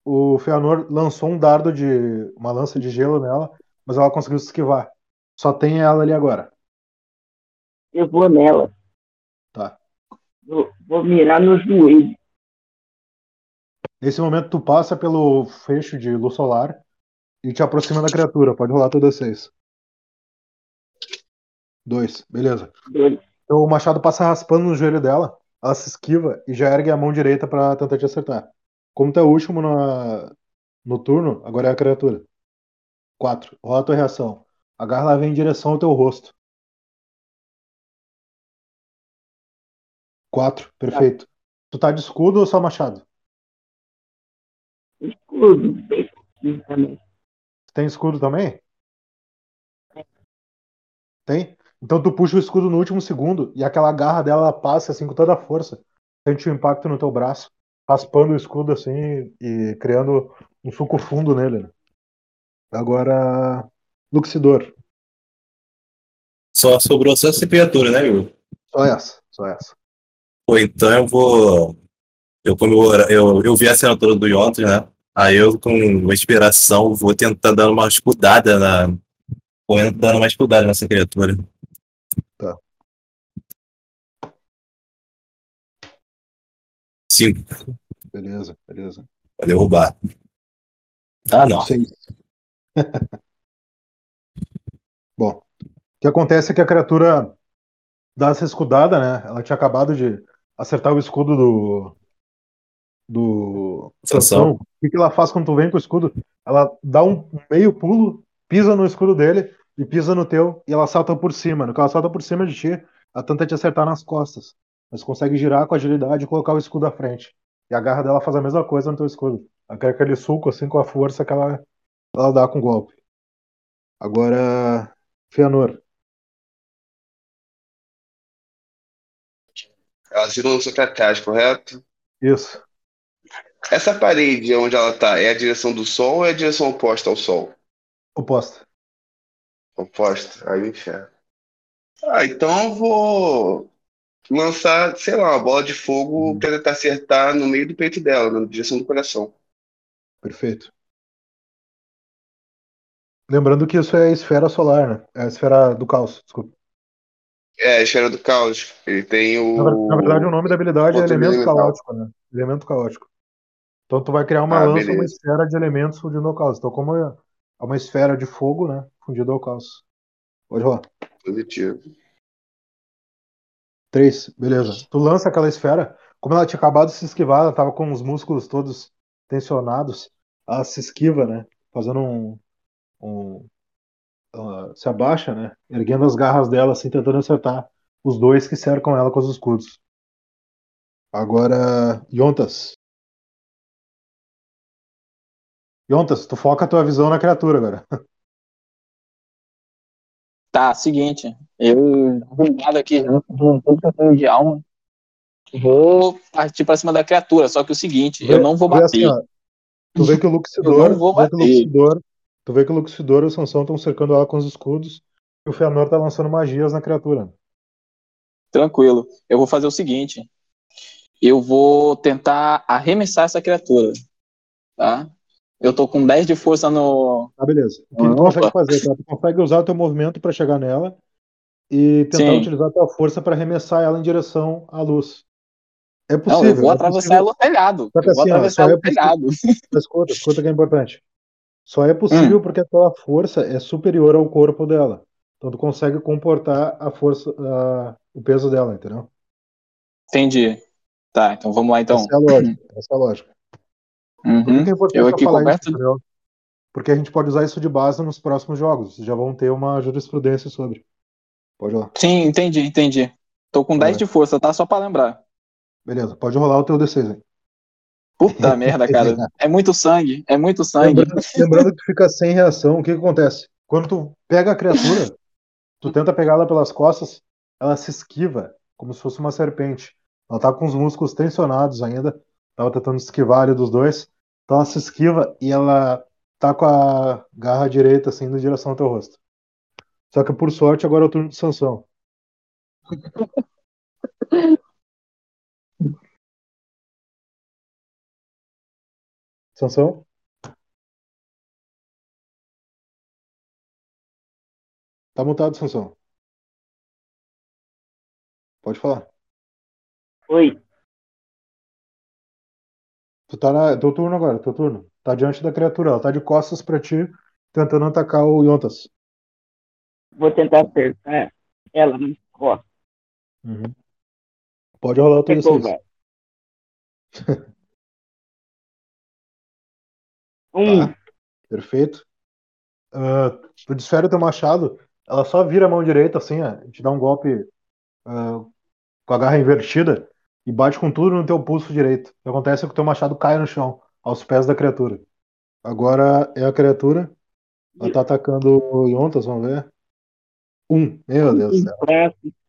o Feanor lançou um dardo de. uma lança de gelo nela, mas ela conseguiu se esquivar. Só tem ela ali agora. Eu vou nela. Tá. Vou, vou mirar no joelho. Nesse momento, tu passa pelo fecho de luz solar e te aproxima da criatura. Pode rolar todas seis. Dois, beleza. Dois. Então o machado passa raspando no joelho dela, ela se esquiva e já ergue a mão direita pra tentar te acertar. Como tu é o último na... no turno, agora é a criatura. 4. Rola a tua reação. A garra vem em direção ao teu rosto. 4. Perfeito. Tu tá de escudo ou só machado? Escudo, tem escudo também? Tem? Então tu puxa o escudo no último segundo e aquela garra dela ela passa assim com toda a força. Sente o impacto no teu braço, raspando o escudo assim e criando um suco fundo nele. né? Agora, Luxidor. Só sobrou só essa criatura, né, Igor? Só essa, só essa. Pô, então eu vou. Eu, como eu, eu, eu vi a assinatura do Yontos, né? Aí eu, com uma inspiração, vou tentar dar uma escudada na. Vou dando uma escudada nessa criatura. 5. Beleza, beleza. Vai derrubar. Ah, não. (laughs) Bom, o que acontece é que a criatura dá essa escudada, né? Ela tinha acabado de acertar o escudo do. Do. Sansão. O que, que ela faz quando tu vem com o escudo? Ela dá um meio pulo, pisa no escudo dele e pisa no teu e ela salta por cima. No que ela salta por cima de ti, ela tenta te é acertar nas costas. Mas consegue girar com agilidade e colocar o escudo à frente. E a garra dela faz a mesma coisa no teu escudo. Ela quer aquele suco assim com a força que ela, ela dá com o golpe. Agora, Fëanor. Elas viram no seu atrás, correto? Isso. Essa parede onde ela tá é a direção do sol ou é a direção oposta ao sol? Oposta. Oposta? Aí enxergo. Ah, então eu vou lançar, sei lá, uma bola de fogo pra tentar acertar no meio do peito dela, na direção do coração. Perfeito. Lembrando que isso é a esfera solar, né? É a esfera do caos, desculpa. É, a esfera do caos. Ele tem o. na verdade, o nome da habilidade é elemento elemental. caótico, né? Elemento caótico. Então tu vai criar uma Ah, lança, uma beleza. esfera de elementos fundindo ao caos. Então, como é é uma esfera de fogo, né? Fundido ao caos. Pode rolar. Positivo. Três, beleza. Tu lança aquela esfera, como ela tinha acabado de se esquivar, ela tava com os músculos todos tensionados, ela se esquiva, né? Fazendo um. um se abaixa, né? Erguendo as garras dela, assim, tentando acertar os dois que cercam ela com os escudos. Agora, Yontas. Yontas, tu foca a tua visão na criatura agora. (laughs) Tá, seguinte. Eu ligado aqui junto com pouco que eu tenho de alma. Vou partir pra cima da criatura. Só que o seguinte, eu não vou assim, bater. ó, tu vê que o Luxidor, não vou tu vê que o bater. Luxidor, tu vê que o Luxidor e o Sansão estão cercando ela com os escudos e o Fëanor tá lançando magias na criatura. Tranquilo. Eu vou fazer o seguinte. Eu vou tentar arremessar essa criatura. Tá? Eu tô com 10 de força no. Tá, beleza. O que Opa. tu consegue fazer, tá? Tu consegue usar o teu movimento pra chegar nela e tentar Sim. utilizar a tua força pra arremessar ela em direção à luz. É Não, possível. eu vou é atravessar ela no telhado. Só que Eu vou assim, ó, atravessar ela é no telhado. Escuta, escuta que é importante. Só é possível Hum. porque a tua força é superior ao corpo dela. Então tu consegue comportar a força, a- o peso dela, entendeu? Entendi. Tá, então vamos lá então. Essa é a lógica. Essa é a lógica. Por Uhum. que que é importante Eu aqui falar isso, entendeu? Porque a gente pode usar isso de base nos próximos jogos. Já vão ter uma jurisprudência sobre. Pode rolar. Sim, entendi, entendi. Tô com 10 de força, tá? Só pra lembrar. Beleza, pode rolar o teu D6 aí. Puta (laughs) merda, cara. É muito sangue, é muito sangue. Lembrando, lembrando que fica sem reação, o que, que acontece? Quando tu pega a criatura, tu tenta pegar ela pelas costas, ela se esquiva, como se fosse uma serpente. Ela tá com os músculos tensionados ainda, tava tentando esquivar ali dos dois. Então ela se esquiva e ela tá com a garra direita assim em direção ao teu rosto. Só que por sorte agora é o turno de Sansão. (laughs) Sansão? Tá mutado, Sansão. Pode falar. Oi, Tu tá na. Teu turno agora, teu turno. Tá diante da criatura, ela tá de costas pra ti, tentando atacar o Yontas. vou tentar acertar ela nas costas. Uhum. Pode rolar o teu Pegou, D6. vai. (laughs) Um, Tá. Perfeito. ah, tu desfere o teu machado, ela só vira a mão direita assim, ó, te dá um golpe ah, com a garra invertida e bate com tudo no teu pulso direito. O que acontece é que o teu machado cai no chão, aos pés da criatura. Agora é a criatura. Ela tá atacando o Yontas, vamos ver. Um, meu Deus do céu.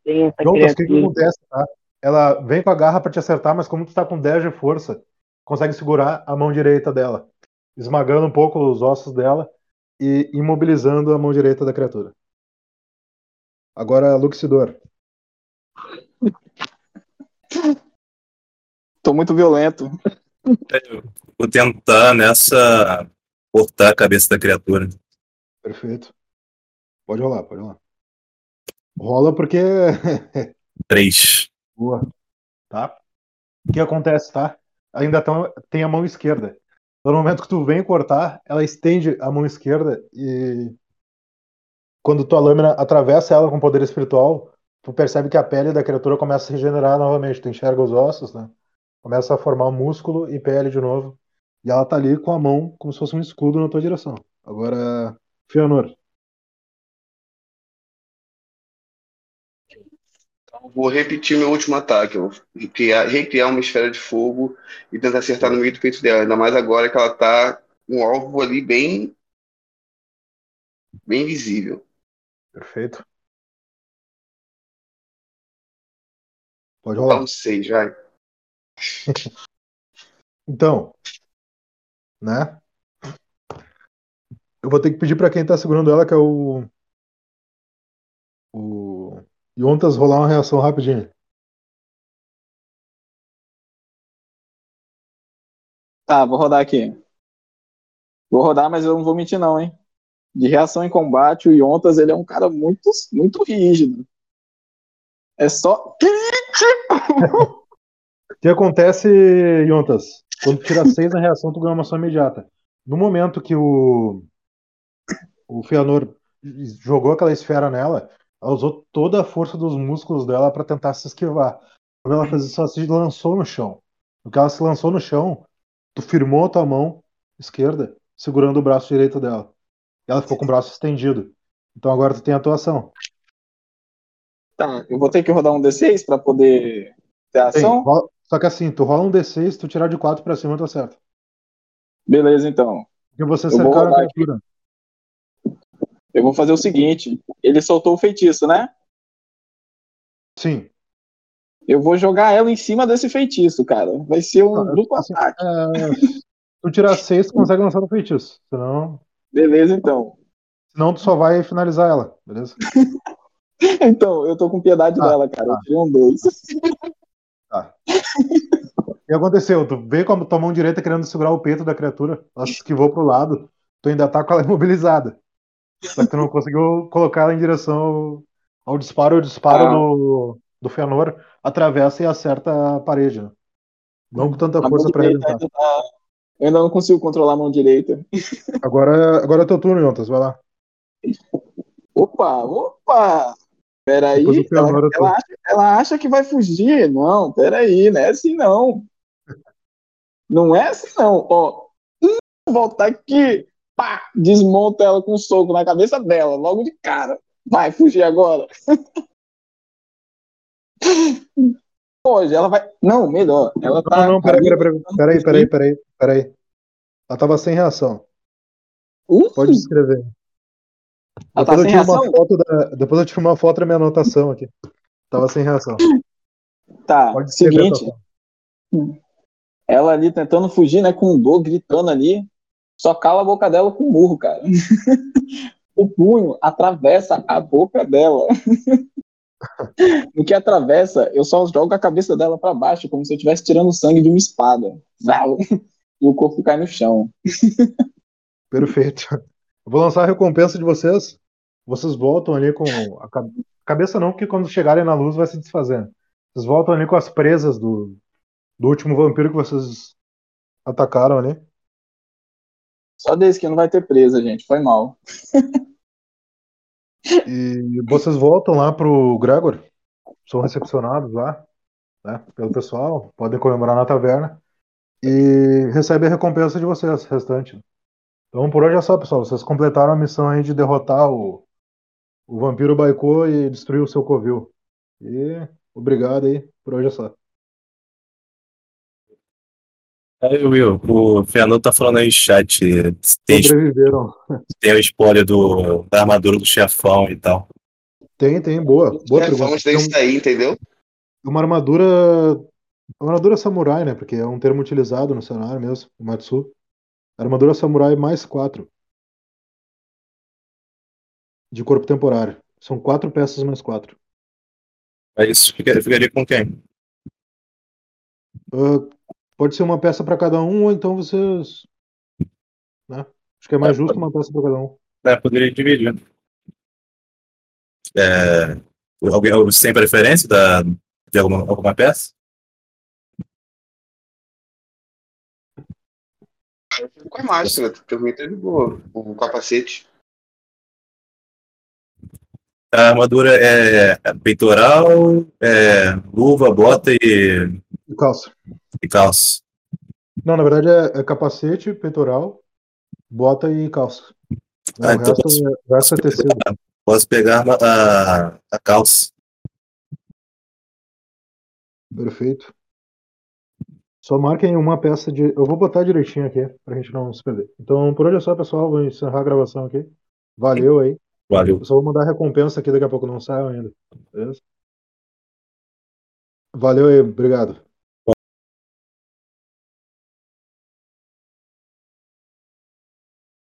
Yontas, o que, que acontece, tá? Ela vem com a garra pra te acertar, mas como tu tá com 10 de força, consegue segurar a mão direita dela, esmagando um pouco os ossos dela e imobilizando a mão direita da criatura. Agora, Luxidor. Tô muito violento. Vou tentar nessa cortar a cabeça da criatura. Perfeito. Pode rolar, pode rolar. Rola porque. (laughs) Três. Boa. Tá? O que acontece, tá? Ainda tão, tem a mão esquerda. No momento que tu vem cortar, ela estende a mão esquerda e. Quando tua lâmina atravessa ela com poder espiritual, tu percebe que a pele da criatura começa a se regenerar novamente. Tu enxerga os ossos, né? Começa a formar músculo e pele de novo. E ela tá ali com a mão como se fosse um escudo na tua direção. Agora, Fianor. Então, vou repetir meu último ataque. Eu vou recriar, recriar uma esfera de fogo e tentar acertar no meio do peito dela. Ainda mais agora que ela tá com um alvo ali bem. bem visível. Perfeito. Pode rolar. um 6, vai. Então, né? Eu vou ter que pedir pra quem tá segurando ela, que é o. O. Yontas, rolar uma reação rapidinho. Tá, vou rodar aqui. Vou rodar, mas eu não vou mentir não, hein? De reação em combate, o Yontas, ele é um cara muito, muito rígido. É só... (laughs) O que acontece, Yontas? Quando tu tira 6 na reação, tu ganha uma ação imediata. No momento que o. O Feanor jogou aquela esfera nela, ela usou toda a força dos músculos dela pra tentar se esquivar. Quando ela fez isso, ela se lançou no chão. No que ela se lançou no chão, tu firmou a tua mão esquerda, segurando o braço direito dela. E ela ficou com o braço estendido. Então agora tu tem a tua ação. Tá, eu vou ter que rodar um D6 pra poder ter Tem, ação? rola- Só que assim, tu rola um D6, tu tirar de 4 pra cima, tu acerta. Beleza, então. Porque você Eu cercaram a criatura. Eu vou fazer o seguinte. Ele soltou o feitiço, né? Sim. Eu vou jogar ela em cima desse feitiço, cara. Vai ser um Ah, duplo assim, ataque. É, se tu tirar 6, tu consegue lançar no feitiço. Senão, Beleza, então. senão tu só vai finalizar ela, beleza? (laughs) Então, eu tô com piedade Tá, dela, cara. Eu tá. tirei um dois. (laughs) Tá. O que aconteceu? Tu veio com a tua mão direita querendo segurar o peito da criatura, ela se esquivou pro lado, tu ainda tá com ela (laughs) imobilizada. Só que tu não conseguiu colocar ela em direção ao, disparo, o disparo Ah. do, do Fëanor atravessa e acerta a parede, né? Não com tanta A força pra arrebentar. ainda tá... Eu ainda não consigo controlar a mão direita. Agora, agora é teu turno, Yontas, vai lá. Opa, opa! Peraí, ela, ela, acha, ela acha que vai fugir. Não, peraí, não é assim não. Não é assim não. Ó, volta aqui, pá, desmonta ela com um soco na cabeça dela, logo de cara. Vai fugir agora. (laughs) Hoje ela vai. Não, melhor. Ela tá. Não, não, peraí, ali- peraí, peraí, peraí, peraí, peraí. Ela tava sem reação. Uh, Pode escrever. Ela tá Depois eu sem tiro uma foto da, depois eu tiro uma foto da minha anotação aqui. Tava sem reação. Tá, Pode seguinte. ela ali tentando fugir, né, com dor, gritando ali, só cala a boca dela com um murro, cara. (laughs) o punho atravessa a boca dela. (laughs) no que atravessa, eu só jogo a cabeça dela pra baixo, como se eu estivesse tirando sangue de uma espada. (laughs) E o corpo cai no chão. Perfeito. Eu vou lançar a recompensa de vocês. Vocês voltam ali com a ca- cabeça não, porque quando chegarem na luz vai se desfazendo. Vocês voltam ali com as presas do, do último vampiro que vocês atacaram ali. Só desse que não vai ter presa, gente. Foi mal. E vocês voltam lá pro Gregor. São recepcionados lá, né, pelo pessoal. Podem comemorar na taverna. E recebem a recompensa de vocês, restante. Então por hoje é só, pessoal. Vocês completaram a missão aí de derrotar o, o vampiro Baikô e destruir o seu covil. E obrigado aí. Por hoje é só. Aí, Will, o Fernando tá falando aí no chat. Tem, Sobreviveram. tem o spoiler do, da armadura do chefão e tal. Tem, tem, boa. Boa É, pergunta. vamos Tem desse aí, entendeu? uma armadura. Uma armadura samurai, né? Porque é um termo utilizado no cenário mesmo, o Matsu. Armadura samurai mais quatro. De corpo temporário. São quatro peças mais quatro. Aí isso fica- ficaria com quem? Ah, pode ser uma peça para cada um, ou então vocês. Né? Acho que é mais É, justo pode- uma peça para cada um. É, poderia dividir. É, alguém você tem preferência da, de alguma, alguma peça? Eu fico com a máscara, porque eu tá de boa. O capacete. A armadura é, é peitoral, é, luva, bota e, E calça. e calça. Não, na verdade é, é capacete, peitoral, bota e calça. Ah, o então resto, posso- é- resto é tecido. Posso pegar a, a, a calça. Perfeito. Só marquem uma peça de. Eu vou botar direitinho aqui, pra gente não se perder. Então, por hoje é só, pessoal. Vou encerrar a gravação aqui. Valeu aí. Valeu. Eu só vou mandar a recompensa aqui, daqui a pouco não saiu ainda. Beleza? Valeu aí, obrigado.